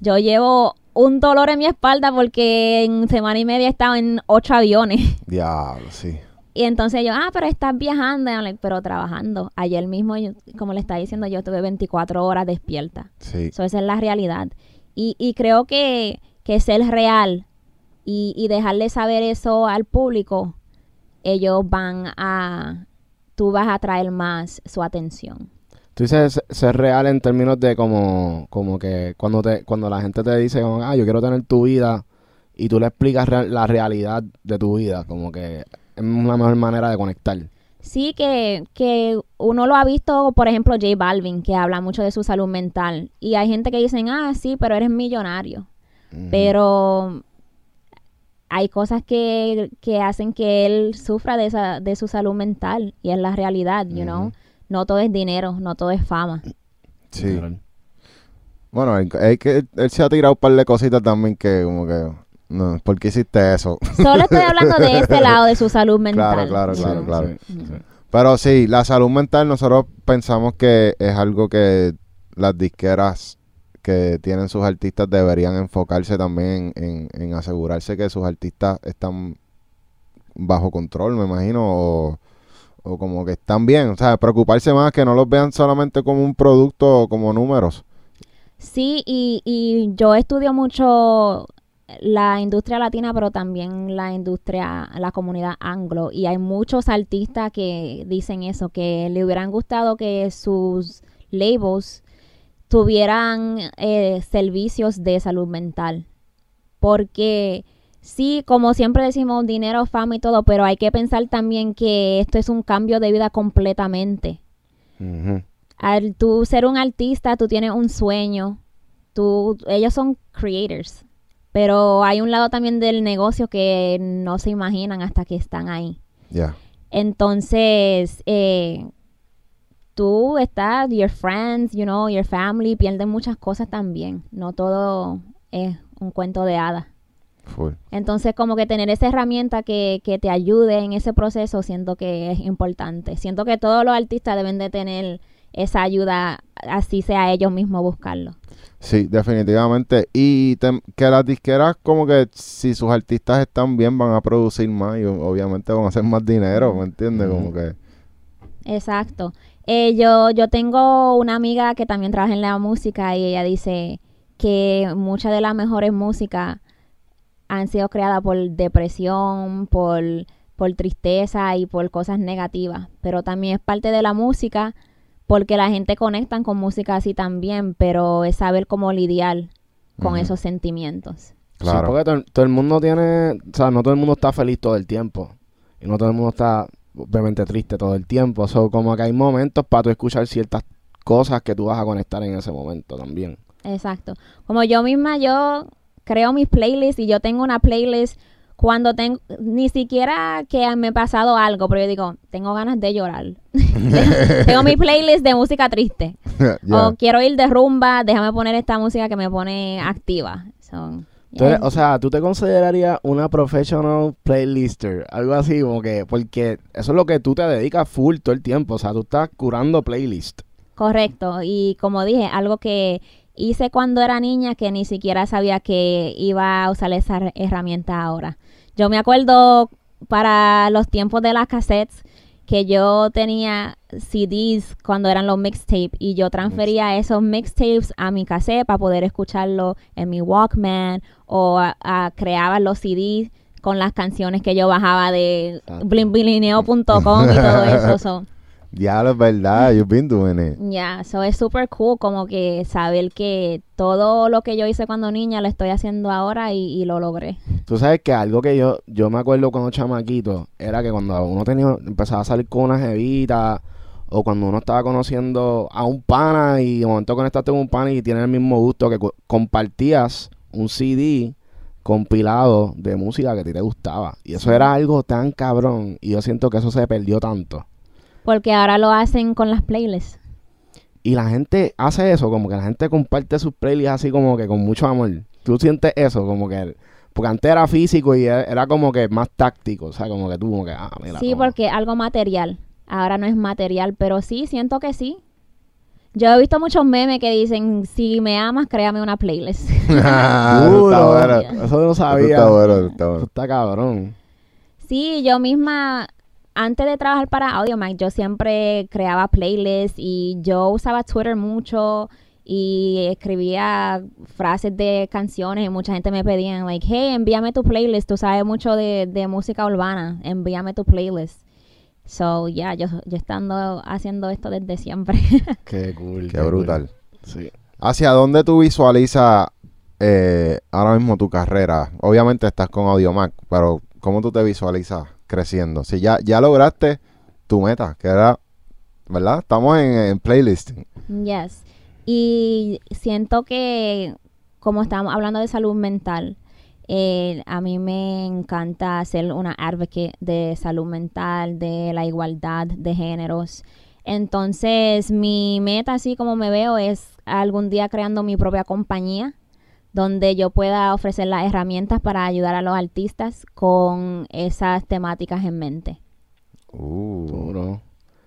Yo llevo un dolor en mi espalda porque en semana y media he estado en ocho aviones. Diablo, sí. Y entonces yo, ah, pero estás viajando, like, pero trabajando. Ayer mismo, yo- como le estaba diciendo, yo estuve 24 horas despierta. Sí. So, esa es la realidad. Y, y creo que, que ser real y, y dejarle saber eso al público, ellos van a, tú vas a atraer más su atención. Tú dices se- ser real en términos de como, como que cuando te, cuando la gente te dice como, ah, yo quiero tener tu vida y tú le explicas real- la realidad de tu vida, como que es una mejor manera de conectar. Sí, que, que uno lo ha visto, por ejemplo, J Balvin, que habla mucho de su salud mental. Y hay gente que dicen, ah, sí, pero eres millonario. Pero hay cosas que, que hacen que él sufra de, esa, de su salud mental. Y es la realidad, you know. No todo es dinero, no todo es fama. Sí. Bueno, es es que él se ha tirado un par de cositas también que como que... No, ¿por qué hiciste eso? Solo estoy hablando de este lado de su salud mental. Claro, claro, claro, claro. Sí, sí. Pero sí, la salud mental nosotros pensamos que es algo que las disqueras que tienen sus artistas deberían enfocarse también en, en asegurarse que sus artistas están bajo control, me imagino, o, o como que están bien. O sea, preocuparse más que no los vean solamente como un producto o como números. Sí, y, y yo estudio mucho la industria latina, pero también la industria, la comunidad anglo. Y hay muchos artistas que dicen eso, que le hubieran gustado que sus labels tuvieran eh, servicios de salud mental. Porque sí, como siempre decimos, dinero, fama y todo, pero hay que pensar también que esto es un cambio de vida completamente al tú ser un artista, tú tienes un sueño. Tú, ellos son creators. Pero hay un lado también del negocio que no se imaginan hasta que están ahí. Ya. Entonces, eh, tú estás, your friends, you know, your family, pierden muchas cosas también. No todo es un cuento de hadas. Full. Entonces, como que tener esa herramienta que, que te ayude en ese proceso, siento que es importante. Siento que todos los artistas deben de tener esa ayuda, así sea ellos mismos buscarlo. Sí, definitivamente. Y que las disqueras, como que si sus artistas están bien, van a producir más y obviamente van a hacer más dinero, ¿me entiendes? Como que... Exacto. Eh, yo, yo tengo una amiga que también trabaja en la música y ella dice que muchas de las mejores músicas han sido creadas por depresión, por, por tristeza y por cosas negativas. Pero también es parte de la música porque la gente conecta con música así también, pero es saber cómo lidiar con esos sentimientos. Claro. Sí, porque todo, todo el mundo tiene, o sea, no todo el mundo está feliz todo el tiempo. Y no todo el mundo está, obviamente, triste todo el tiempo. So, como que hay momentos para tú escuchar ciertas cosas que tú vas a conectar en ese momento también. Exacto. Como yo misma, yo creo mis playlists y yo tengo una playlist cuando tengo, ni siquiera que me ha pasado algo, pero yo digo, tengo ganas de llorar. tengo mi playlist de música triste. O quiero ir de rumba, déjame poner esta música que me pone activa. So, Entonces, yeah. o sea, ¿tú te considerarías una professional playlister? Algo así, como que, porque eso es lo que tú te dedicas full todo el tiempo. O sea, tú estás curando playlist. Correcto. Y como dije, algo que hice cuando era niña que ni siquiera sabía que iba a usar esa her- herramienta ahora. Yo me acuerdo para los tiempos de las cassettes que yo tenía CDs cuando eran los mixtapes y yo transfería esos mixtapes a mi cassette para poder escucharlo en mi Walkman o a- a- creaba los CDs con las canciones que yo bajaba de Exacto. blimblineo.com y todo eso. so. Diablo, es verdad. You've been doing it. Ya, eso es súper cool como que saber que todo lo que yo hice cuando niña lo estoy haciendo ahora y, y lo logré. Tú sabes que algo que yo, yo me acuerdo cuando chamaquito era que cuando uno tenía, empezaba a salir con una jevita o cuando uno estaba conociendo a un pana y de momento conectaste con un pana y tiene el mismo gusto que co- compartías un CD compilado de música que a ti te gustaba. Y eso era algo tan cabrón y yo siento que eso se perdió tanto. Porque ahora lo hacen con las playlists. Y la gente hace eso, como que la gente comparte sus playlists así como que con mucho amor. Tú sientes eso, como que... Porque antes era físico y era, era como que más táctico, o sea, como que tú como que... Ah, mira, Sí, toma. porque algo material. Ahora no es material, pero sí, siento que sí. Yo he visto muchos memes que dicen, si me amas, créame una playlist. Ah, Duro, está bueno. Eso no Eso sabía. está bueno, eso está Eso bueno. está cabrón. Sí, yo misma, antes de trabajar para AudioMac, yo siempre creaba playlists y yo usaba Twitter mucho y escribía frases de canciones y mucha gente me pedía, like, hey, envíame tu playlist, tú sabes mucho de, de música urbana, envíame tu playlist. So, ya, yo, yo estando haciendo esto desde siempre. Qué cool. Qué brutal. Sí. ¿Hacia dónde tú visualizas eh, ahora mismo tu carrera? Obviamente estás con Audiomac, pero ¿cómo tú te visualizas creciendo? Si ya, ya lograste tu meta, que era, ¿verdad? Estamos en, en playlisting. Yes. Y siento que, como estamos hablando de salud mental, eh, a mí me encanta ser una advocate de salud mental, de la igualdad de géneros. Entonces, mi meta, así como me veo, es algún día creando mi propia compañía donde yo pueda ofrecer las herramientas para ayudar a los artistas con esas temáticas en mente. Uh, Duro.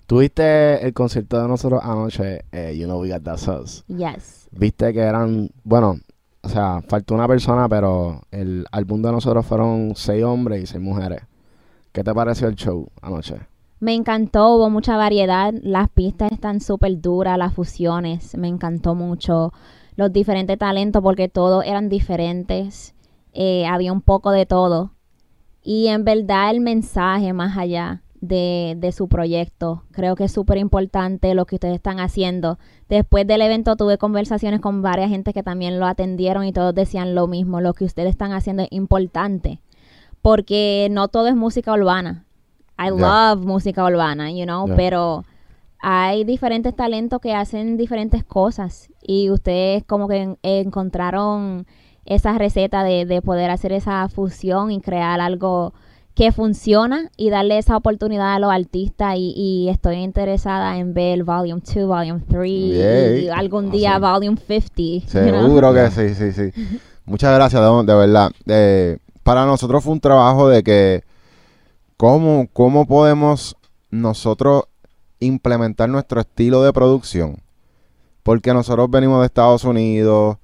¿Tuviste el concierto de nosotros anoche? Eh, you know we got that sauce. Yes. Viste que eran, bueno, o sea, faltó una persona, pero el álbum de nosotros fueron seis hombres y seis mujeres. ¿Qué te pareció el show anoche? Me encantó, hubo mucha variedad, las pistas están súper duras, las fusiones, me encantó mucho, los diferentes talentos porque todos eran diferentes, eh, había un poco de todo. Y en verdad el mensaje más allá de, de su proyecto, creo que es súper importante lo que ustedes están haciendo. Después del evento tuve conversaciones con varias gente que también lo atendieron y todos decían lo mismo, lo que ustedes están haciendo es importante, porque no todo es música urbana. I love música urbana, you know, pero hay diferentes talentos que hacen diferentes cosas y ustedes como que en- encontraron esa receta de, de poder hacer esa fusión y crear algo que funciona y darle esa oportunidad a los artistas y, y estoy interesada en ver Volume 2, Volume 3 y, algún día Awesome. Volume 50. you know? Seguro que sí, sí, sí. Muchas gracias, de, de verdad. Eh, para nosotros fue un trabajo de que cómo, cómo podemos nosotros implementar nuestro estilo de producción. Porque nosotros venimos de Estados Unidos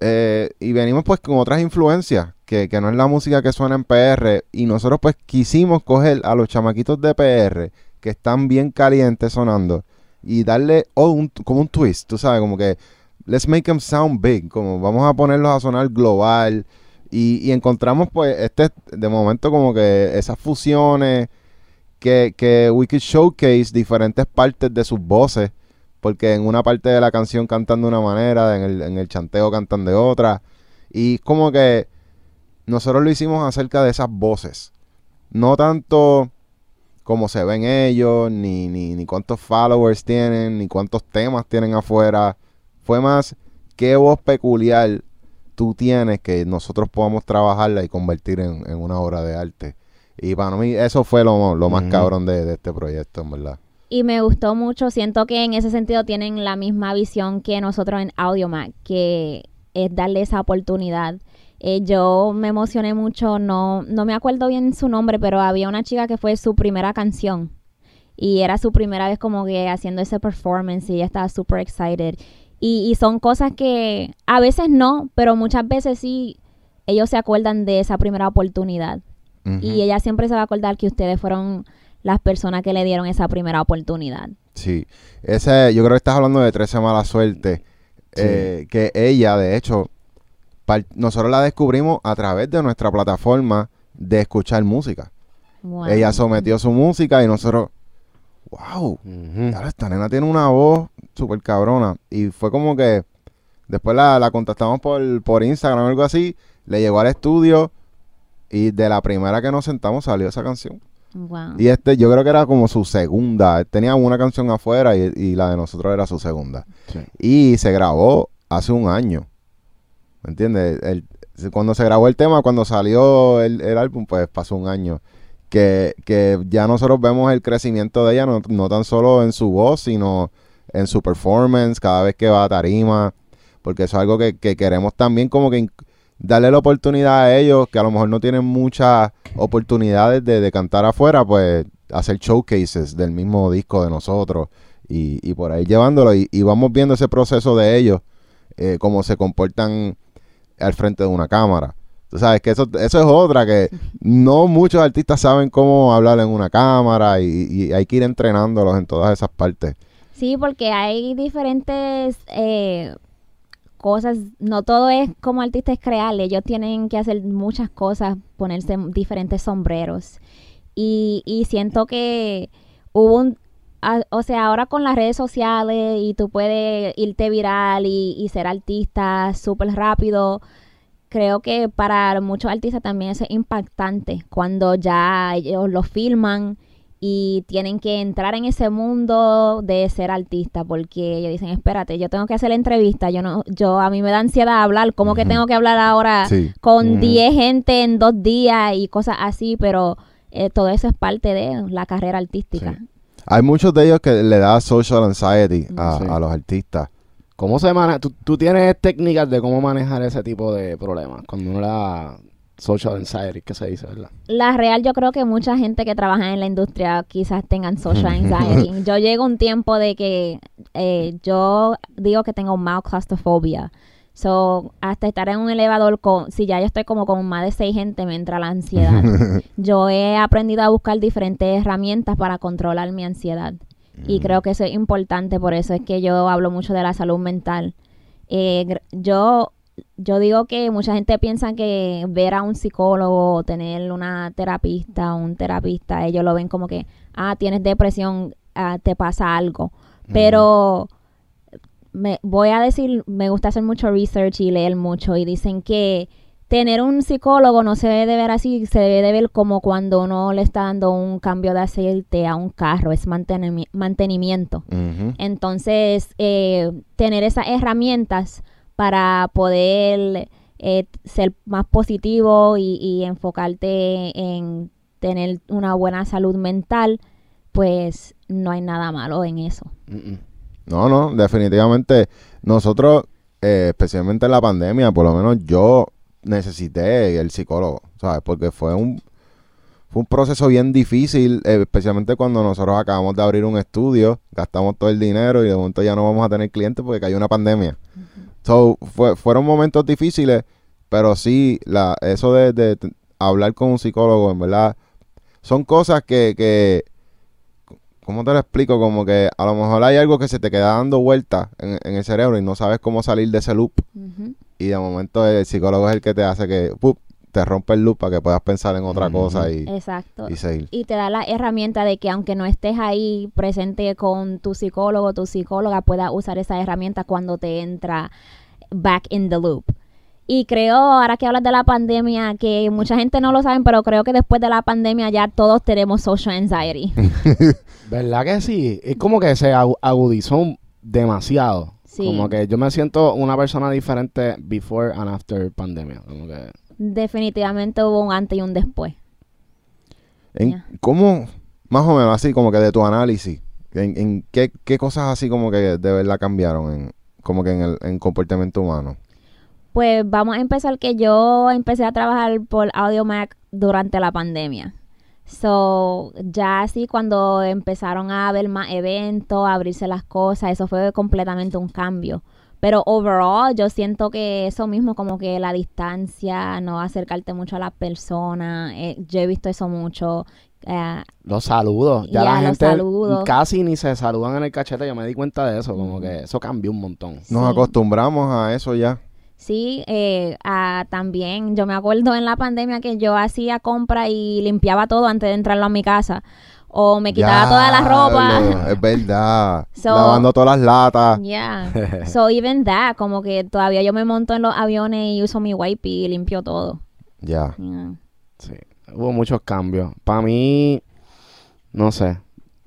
eh, y venimos pues con otras influencias, que, que no es la música que suena en PR. Y nosotros pues quisimos coger a los chamaquitos de PR que están bien calientes sonando y darle oh, como un twist, tú sabes, como que let's make them sound big, como vamos a ponerlos a sonar global. Y, y encontramos pues este, de momento como que esas fusiones que, que could showcase diferentes partes de sus voces, porque en una parte de la canción cantan de una manera, en el, en el chanteo cantan de otra. Y como que nosotros lo hicimos acerca de esas voces. No tanto cómo se ven ellos, ni, ni, ni cuántos followers tienen, ni cuántos temas tienen afuera. Fue más qué voz peculiar tú tienes que nosotros podamos trabajarla y convertir en, en una obra de arte. Y para mí eso fue lo, lo más cabrón de, de este proyecto, en verdad. Y me gustó mucho, siento que en ese sentido tienen la misma visión que nosotros en Audiomac, que es darle esa oportunidad. Eh, yo me emocioné mucho, no, no me acuerdo bien su nombre, pero había una chica que fue su primera canción. Y era su primera vez como que haciendo ese performance y ella estaba súper excited. Y, y son cosas que a veces no, pero muchas veces sí, ellos se acuerdan de esa primera oportunidad. Y ella siempre se va a acordar que ustedes fueron las personas que le dieron esa primera oportunidad. Sí, ese, yo creo que estás hablando de 13 mala suerte, eh, que ella, de hecho, nosotros la descubrimos a través de nuestra plataforma de escuchar música. Wow. Ella sometió su música y nosotros, wow, Ujú. Claro, esta nena tiene una voz súper cabrona. Y fue como que después la, la contactamos por, por Instagram o algo así. Le llegó al estudio Y de la primera que nos sentamos salió esa canción. Wow. Y este, yo creo que era como su segunda. Tenía una canción afuera y, y la de nosotros era su segunda. Sí. Y se grabó hace un año. ¿Me entiendes? El- cuando se grabó el tema, cuando salió el, el álbum, pues pasó un año. Que, que ya nosotros vemos el crecimiento de ella, no, no tan solo en su voz, sino en su performance, cada vez que va a tarima. Porque eso es algo que, que queremos también como que inc- darle la oportunidad a ellos, que a lo mejor no tienen muchas oportunidades de, de cantar afuera, pues hacer showcases del mismo disco de nosotros y, y por ahí llevándolo. Y, y vamos viendo ese proceso de ellos, eh, cómo se comportan al frente de una cámara. Tú sabes que eso, eso es otra, que no muchos artistas saben cómo hablar en una cámara y, y hay que ir entrenándolos en todas esas partes. Sí, porque hay diferentes eh, cosas, no todo es como artistas crearle, ellos tienen que hacer muchas cosas, ponerse diferentes sombreros. Y, y siento que hubo un, o sea, ahora con las redes sociales y tú puedes irte viral y, y ser artista súper rápido, creo que para muchos artistas también es impactante cuando ya ellos lo filman y tienen que entrar en ese mundo de ser artista porque ellos dicen, espérate, yo tengo que hacer la entrevista, yo no, yo a mí me da ansiedad hablar, ¿cómo que tengo que hablar ahora Sí. con Mm. 10 gente en dos días y cosas así? Pero eh, todo eso es parte de la carrera artística. Sí. Hay muchos de ellos que le da social anxiety a, Sí. a los artistas. ¿Cómo se maneja? ¿Tú, tú tienes técnicas de cómo manejar ese tipo de problemas? Cuando uno le da social anxiety, ¿qué se dice, verdad? La real, yo creo que mucha gente que trabaja en la industria quizás tengan social anxiety. yo llego un tiempo de que eh, yo digo que tengo mild claustrofobia. So, hasta estar en un elevador con, si ya yo estoy como con más de seis gente, me entra la ansiedad. yo he aprendido a buscar diferentes herramientas para controlar mi ansiedad. Y creo que eso es importante, por eso es que yo hablo mucho de la salud mental. Eh, yo, yo digo que mucha gente piensa que ver a un psicólogo o tener una terapista un terapista, ellos lo ven como que, ah, tienes depresión, ah, te pasa algo. Pero me, voy a decir, me gusta hacer mucho research y leer mucho y dicen que tener un psicólogo no se debe de ver así, se debe de ver como cuando uno le está dando un cambio de aceite a un carro, es mantenimi- mantenimiento. Entonces, eh, tener esas herramientas para poder eh, ser más positivo y, y enfocarte en tener una buena salud mental, pues no hay nada malo en eso. No, no, definitivamente nosotros, eh, especialmente en la pandemia, por lo menos yo necesité el psicólogo, ¿sabes? Porque fue un, fue un proceso bien difícil, eh, especialmente cuando nosotros acabamos de abrir un estudio, gastamos todo el dinero y de momento ya no vamos a tener clientes porque cayó una pandemia. So, fue- fueron momentos difíciles, pero sí, la, eso de, de hablar con un psicólogo, en verdad, son cosas que, que, ¿cómo te lo explico? Como que a lo mejor hay algo que se te queda dando vueltas en, en el cerebro y no sabes cómo salir de ese loop. Y de momento el psicólogo es el que te hace que ¡pup! Te rompe el loop para que puedas pensar en otra cosa y, Exacto. y seguir. Y te da la herramienta de que aunque no estés ahí presente con tu psicólogo, tu psicóloga pueda usar esa herramienta cuando te entra back in the loop. Y creo, ahora que hablas de la pandemia, que mucha gente no lo sabe, pero creo que después de la pandemia ya todos tenemos social anxiety. ¿Verdad que sí? Es como que se agu- agudizó demasiado. Sí. Como que yo me siento una persona diferente before and after pandemia. Como que Definitivamente hubo un antes y un después. En- Ya. ¿Cómo, más o menos así, como que de tu análisis, en, en qué, qué cosas así como que de verdad cambiaron en, como que en el en comportamiento humano? Pues vamos a empezar que yo empecé a trabajar por AudioMac durante la pandemia. So, ya así cuando empezaron a haber más eventos, a abrirse las cosas, eso fue completamente un cambio. Pero overall, yo siento que eso mismo, como que la distancia, no acercarte mucho a las personas, eh, yo he visto eso mucho. eh, los saludos. Ya Ya, la los gente saludos. casi ni se saludan en el cachete. Yo me di cuenta de eso. Como que eso cambió un montón. Nos Sí. acostumbramos a eso ya. Sí, eh, ah, también yo me acuerdo en la pandemia que yo hacía compra y limpiaba todo antes de entrarlo a mi casa. O me quitaba toda la ropa. Es verdad. So- Lavando todas las latas. Yeah. So even that, como que todavía yo me monto en los aviones y uso mi wipe y limpio todo. Ya. Yeah. Sí, hubo muchos cambios. Para mí, no sé.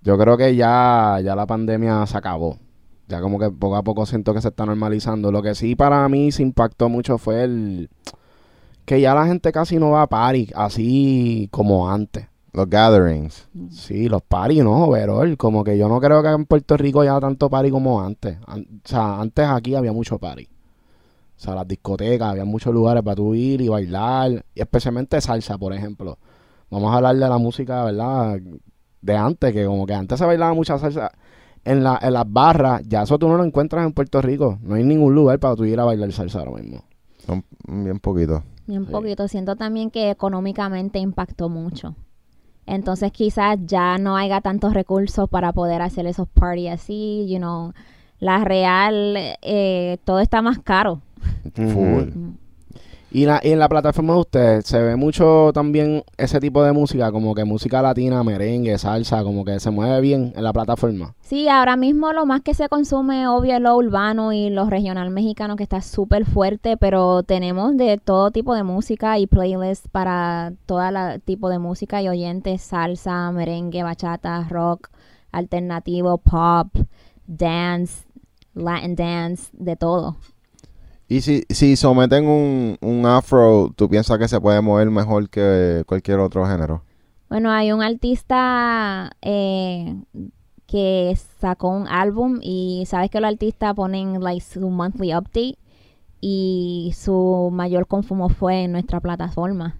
Yo creo que ya, ya la pandemia se acabó. Ya como que poco a poco siento que se está normalizando. Lo que sí para mí se impactó mucho fue el que ya la gente casi no va a party así como antes. Los gatherings. Sí, los party no, pero como que yo no creo que en Puerto Rico haya tanto party como antes. An- o sea, antes aquí había mucho party. O sea, las discotecas, había muchos lugares para tú ir y bailar, y especialmente salsa, por ejemplo. Vamos a hablar de la música, ¿verdad? De antes, que como que antes se bailaba mucha salsa en, la, en las barras, ya eso tú no lo encuentras en Puerto Rico. No hay ningún lugar para tú ir a bailar salsa ahora mismo. Son bien poquitos. Bien Sí. poquito. Siento también que económicamente impactó mucho. Entonces quizás ya no haya tantos recursos para poder hacer esos parties así, you know. La real, eh, todo está más caro. Full. Y, la- y en la plataforma de ustedes se ve mucho también ese tipo de música, como que música latina, merengue, salsa, como que se mueve bien en la plataforma. Sí, ahora mismo lo más que se consume, obvio, es lo urbano y lo regional mexicano, que está súper fuerte, pero tenemos de todo tipo de música y playlists para todo tipo de música y oyentes, salsa, merengue, bachata, rock, alternativo, pop, dance, Latin dance, de todo. Y si, si someten un, un afro, ¿tú piensas que se puede mover mejor que cualquier otro género? Bueno, hay un artista eh, que sacó un álbum y sabes que los artistas ponen like su monthly update y su mayor consumo fue en nuestra plataforma.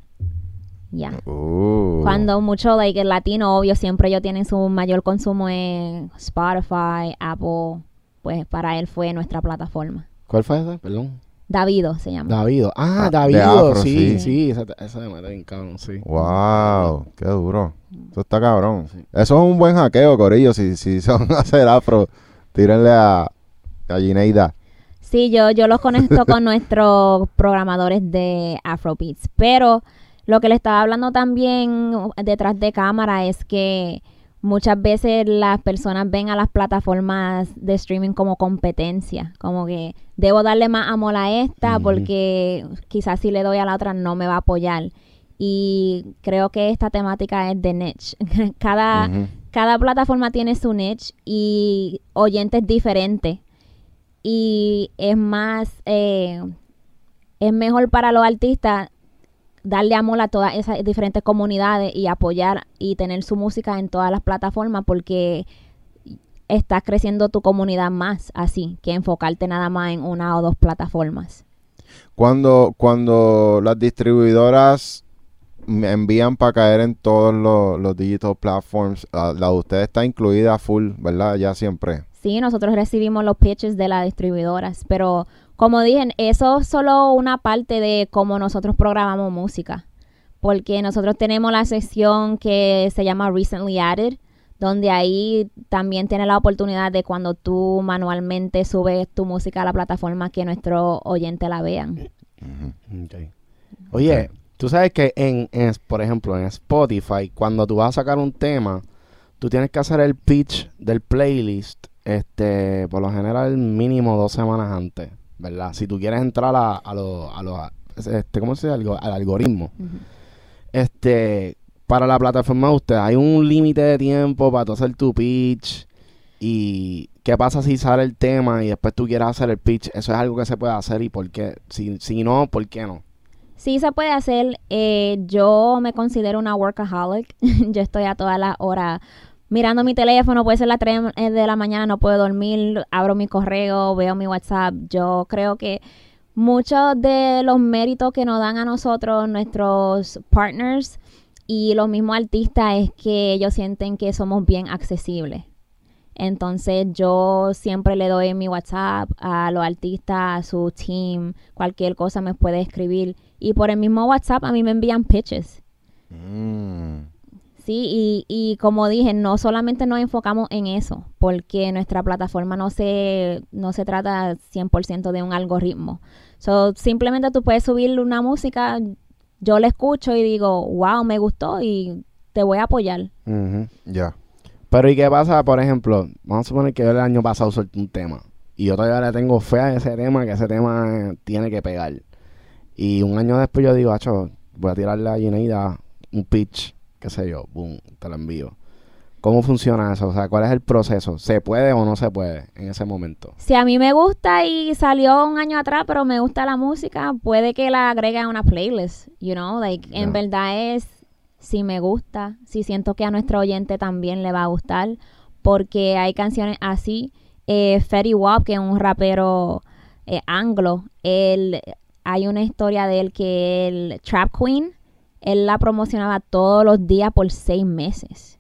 Ya. Uh. Cuando mucho like el latino obvio siempre ellos tienen su mayor consumo en Spotify, Apple, pues para él fue nuestra plataforma. ¿Cuál fue ese? Perdón. Davido se llama. Davido. Ah, Ah, de Davido, afro, sí, sí. sí, ese, ese me mete bien cabrón, sí. Wow, qué duro. Eso está cabrón. Sí. Eso es un buen hackeo, Corillo. Si, si son a hacer afro, tírenle a, a Gineida. Sí, yo, yo los conecto con nuestros programadores de Afrobeats. Pero lo que le estaba hablando también detrás de cámara es que muchas veces las personas ven a las plataformas de streaming como competencia. Como que debo darle más amor a esta porque quizás si le doy a la otra no me va a apoyar. Y creo que esta temática es de niche. Cada, cada plataforma tiene su niche y oyentes diferentes. Y es más, eh, es mejor para los artistas darle amor a todas esas diferentes comunidades y apoyar y tener su música en todas las plataformas porque estás creciendo tu comunidad más así que enfocarte nada más en una o dos plataformas. Cuando, cuando las distribuidoras me envían para caer en todos los, los digital platforms, la, la de ustedes está incluida full, ¿verdad? Ya siempre. Sí, nosotros recibimos los pitches de las distribuidoras, pero como dije, eso es solo una parte de cómo nosotros programamos música, porque nosotros tenemos la sección que se llama Recently Added, donde ahí también tiene la oportunidad de cuando tú manualmente subes tu música a la plataforma que nuestros oyentes la vean. Oye, tú sabes que en, en- por ejemplo, en Spotify, cuando tú vas a sacar un tema, tú tienes que hacer el pitch del playlist, este, por lo general mínimo dos semanas antes, ¿verdad? Si tú quieres entrar a, a los, a los, este, ¿cómo se dice? Al algoritmo. Este, para la plataforma de ustedes, ¿hay un límite de tiempo para tú hacer tu pitch? ¿Y qué pasa si sale el tema y después tú quieres hacer el pitch? ¿Eso es algo que se puede hacer y por qué? Si, si no, ¿por qué no? Sí se puede hacer. eh, yo me considero una workaholic. yo estoy a todas las horas mirando mi teléfono. Puede ser las 3 de la mañana, no puedo dormir. Abro mi correo, veo mi WhatsApp. Yo creo que muchos de los méritos que nos dan a nosotros nuestros partners y los mismos artistas es que ellos sienten que somos bien accesibles. Entonces yo siempre le doy mi WhatsApp a los artistas, a su team, cualquier cosa me puede escribir. Y por el mismo WhatsApp a mí me envían pitches. Mm. Sí, y, y como dije, no solamente nos enfocamos en eso, porque nuestra plataforma no se, no se trata 100% de un algoritmo. So, simplemente tú puedes subir una música, yo la escucho y digo, wow, me gustó y te voy a apoyar. Ya. Pero ¿y qué pasa, por ejemplo? Vamos a suponer que yo el año pasado solté un tema y yo todavía le tengo fe a ese tema, que ese tema tiene que pegar. Y un año después yo digo, acho, voy a tirarle a Gineida un pitch, qué sé yo, boom, te lo envío. ¿Cómo funciona eso? O sea, ¿cuál es el proceso? ¿Se puede o no se puede en ese momento? Si a mí me gusta y salió un año atrás, pero me gusta la música, puede que la agregue a una playlist, you know, like, en verdad es si me gusta, si siento que a nuestro oyente también le va a gustar, porque hay canciones así. Eh, Fetty Wap, que es un rapero eh, anglo, él, hay una historia de él que el Trap Queen, él la promocionaba todos los días por seis meses.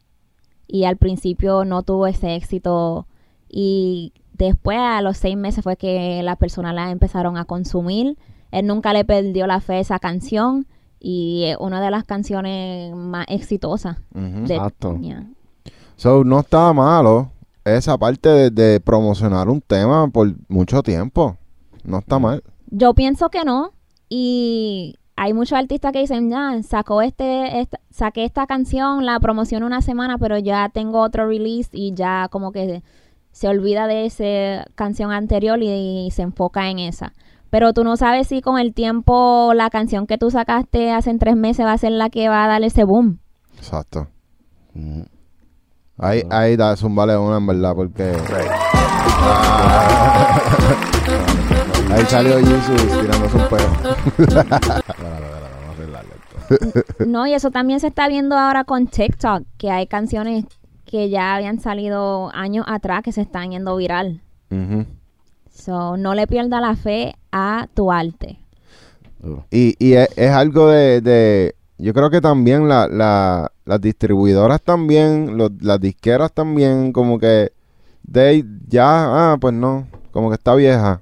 Y al principio no tuvo ese éxito y después a los seis meses fue que las personas la empezaron a consumir. Él nunca le perdió la fe a esa canción y es una de las canciones más exitosas. De- Exacto. yeah. So, no está malo esa parte de, de promocionar un tema por mucho tiempo. No está mal. Yo pienso que no y hay muchos artistas que dicen, ya, sacó este, esta- saqué esta canción, la promociono una semana, pero ya tengo otro release y ya como que se olvida de esa canción anterior y, se enfoca en esa. Pero tú no sabes si con el tiempo la canción que tú sacaste hace tres meses va a ser la que va a dar ese boom. Exacto. Mm. Ahí, ahí da, zumbale una en verdad, porque... ahí salió Jesus tirándose un pedo. No, y eso también se está viendo ahora con TikTok, que hay canciones que ya habían salido años atrás que se están yendo viral. So, no le pierda la fe a tu arte. Y, y es, es algo de, de- Yo creo que también la, la- las distribuidoras también, los- las disqueras también, como que... De ya, ah, pues no, como que está vieja.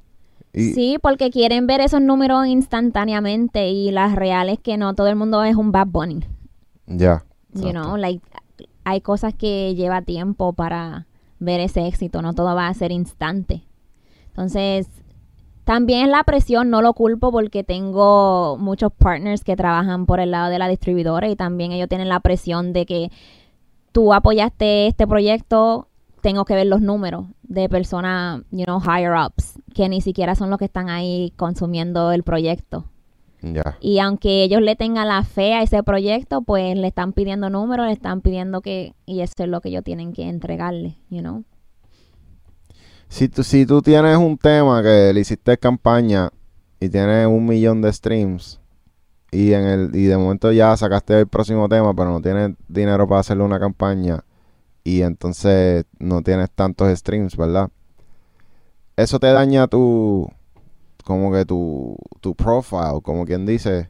Y, Sí, porque quieren ver esos números instantáneamente y las reales que no todo el mundo es un Bad Bunny. Ya. You exacto. know, like, hay cosas que lleva tiempo para ver ese éxito, no todo va a ser instante. Entonces, también la presión no lo culpo porque tengo muchos partners que trabajan por el lado de la distribuidora y también ellos tienen la presión de que tú apoyaste este proyecto, tengo que ver los números de personas, you know, higher ups, que ni siquiera son los que están ahí consumiendo el proyecto. Ya. Y aunque ellos le tengan la fe a ese proyecto, pues le están pidiendo números, le están pidiendo que, y eso es lo que ellos tienen que entregarle, you know. Si tú, si tú tienes un tema que le hiciste campaña y tienes un millón de streams y en el y de momento ya sacaste el próximo tema pero no tienes dinero para hacerle una campaña y entonces no tienes tantos streams, ¿verdad? Eso te daña tu como que tu, tu profile, como quien dice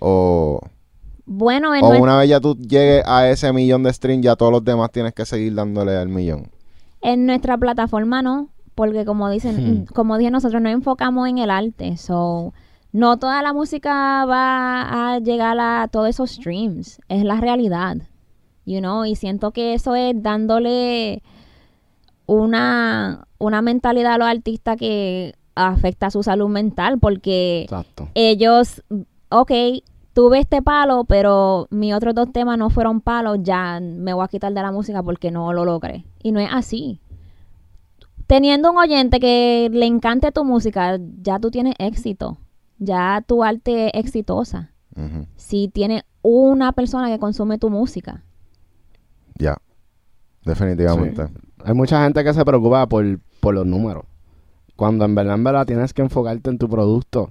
o, Bueno, en o una vez ya tú llegues a ese millón de streams ya todos los demás tienes que seguir dándole al millón. En nuestra plataforma no, porque como dicen, como dije, nosotros nos enfocamos en el arte, so no toda la música va a llegar a todos esos streams, es la realidad, you know, y siento que eso es dándole una, una mentalidad a los artistas que afecta su salud mental, porque Exacto. ellos, ok, tuve este palo, pero mis otros dos temas no fueron palos, ya me voy a quitar de la música porque no lo logré. Y no es así. Teniendo un oyente que le encante tu música, ya tú tienes éxito. Ya tu arte es exitosa. Si tienes una persona que consume tu música. Ya. Definitivamente. Hay mucha gente que se preocupa por, por los números. Cuando en verdad, en verdad tienes que enfocarte en tu producto.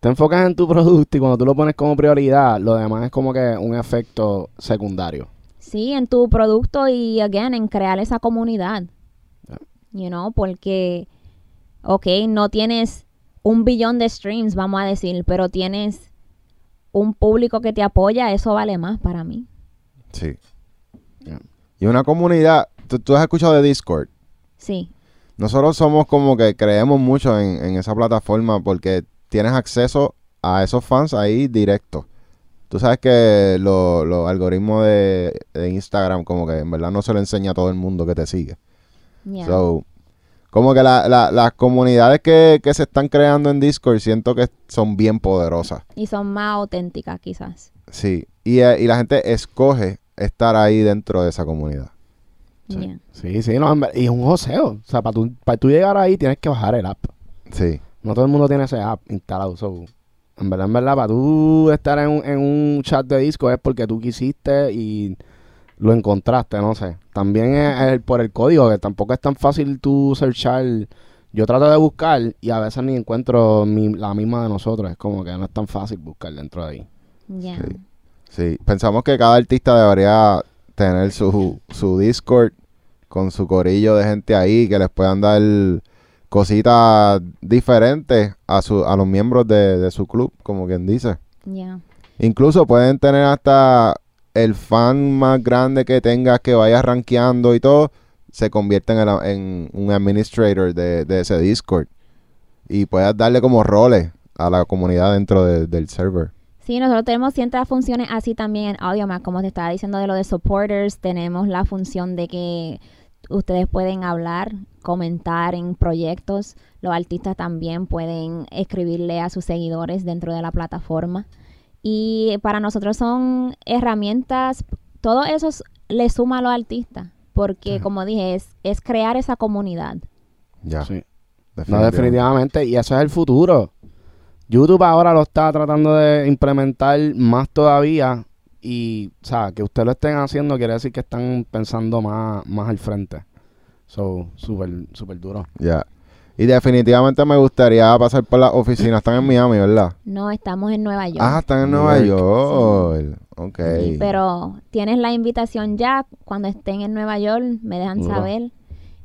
Te enfocas en tu producto y cuando tú lo pones como prioridad, lo demás es como que un efecto secundario. Sí, en tu producto y, again, en crear esa comunidad. Ya. You know, porque, ok, no tienes un billón de streams, vamos a decir, pero tienes un público que te apoya, eso vale más para mí. Sí. Y una comunidad, ¿tú, tú has escuchado de Discord. Sí, Nosotros somos como que creemos mucho en, en esa plataforma porque tienes acceso a esos fans ahí directo. Tú sabes que lo- los algoritmos de, de Instagram como que en verdad no se lo enseña a todo el mundo que te sigue. yeah. So, como que la- la- las comunidades que, que se están creando en Discord siento que son bien poderosas. y son más auténticas quizás. Sí. Y, eh, y la gente escoge estar ahí dentro de esa comunidad. Sí. Yeah. Sí, sí, no, y es un joseo. O sea, para tú, para tú llegar ahí tienes que bajar el app. Sí. No todo el mundo tiene ese app instalado. so, En verdad, en verdad, para tú estar en un, en un chat de disco es porque tú quisiste y lo encontraste, no sé. También es, el- por el código, que tampoco es tan fácil tú searchar. Yo trato de buscar y a veces ni encuentro mi- la misma de nosotros. Es como que no es tan fácil buscar dentro de ahí. Ya. Sí. Sí, pensamos que cada artista debería tener su, su Discord con su corillo de gente ahí que les puedan dar cositas diferentes a, su, a los miembros de, de su club, como quien dice. Ya. Incluso pueden tener hasta el fan más grande que tengas que vaya rankeando y todo, se convierte en, el- en un administrator de, de ese Discord. Y puedas darle como roles a la comunidad dentro de- del server. Sí, nosotros tenemos ciertas funciones así también en AudioMac, como te estaba diciendo de lo de supporters, tenemos la función de que ustedes pueden hablar, comentar en proyectos, los artistas también pueden escribirle a sus seguidores dentro de la plataforma. Y para nosotros son herramientas, todo eso le suma a los artistas, porque como dije, es, es crear esa comunidad. Ya. Sí. No, definitivamente. Y eso es el futuro. YouTube ahora lo está tratando de implementar más todavía. Y, o sea, que ustedes lo estén haciendo quiere decir que están pensando más, más al frente. So, súper, súper duro. Ya. Y definitivamente me gustaría pasar por las oficinas. Están en Miami, ¿verdad? No estamos en Nueva York. Ah, están en Nueva York. York. Ok. Sí, pero tienes la invitación ya. Cuando estén en Nueva York, me dejan Duro. saber.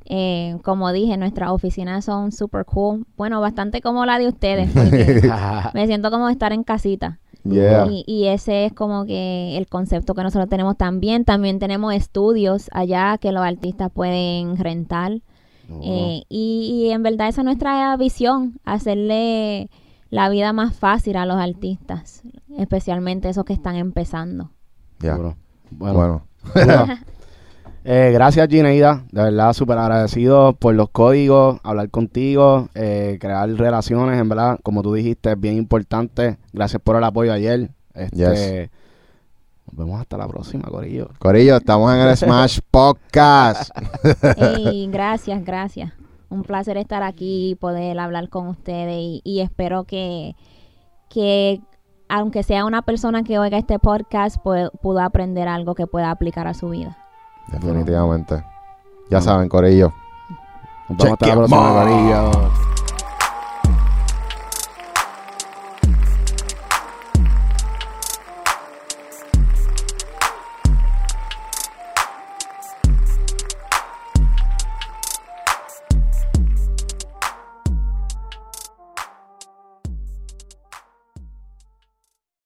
Eh, como dije, nuestras oficinas son super cool. Bueno, bastante como la de ustedes. porque me siento como estar en casita. Yeah. Y, y ese es como que el concepto que nosotros tenemos también. También tenemos estudios allá que los artistas pueden rentar. Duro. Eh, y, y en verdad esa es nuestra visión, hacerle la vida más fácil a los artistas, especialmente esos que están empezando. Ya. Bueno. Eh, gracias Gineida, de verdad súper agradecido por los códigos, hablar contigo, eh, crear relaciones, en verdad, como tú dijiste, es bien importante. Gracias por el apoyo ayer. Este, Nos vemos hasta la próxima, Corillo. Corillo, estamos en el Smash Podcast. Ey, gracias, gracias. Un placer estar aquí y poder hablar con ustedes y, y espero que, que aunque sea una persona que oiga este podcast, pu- pueda aprender algo que pueda aplicar a su vida. Definitivamente. Ya saben, Corillo. Nos vemos hasta la próxima, Corillo.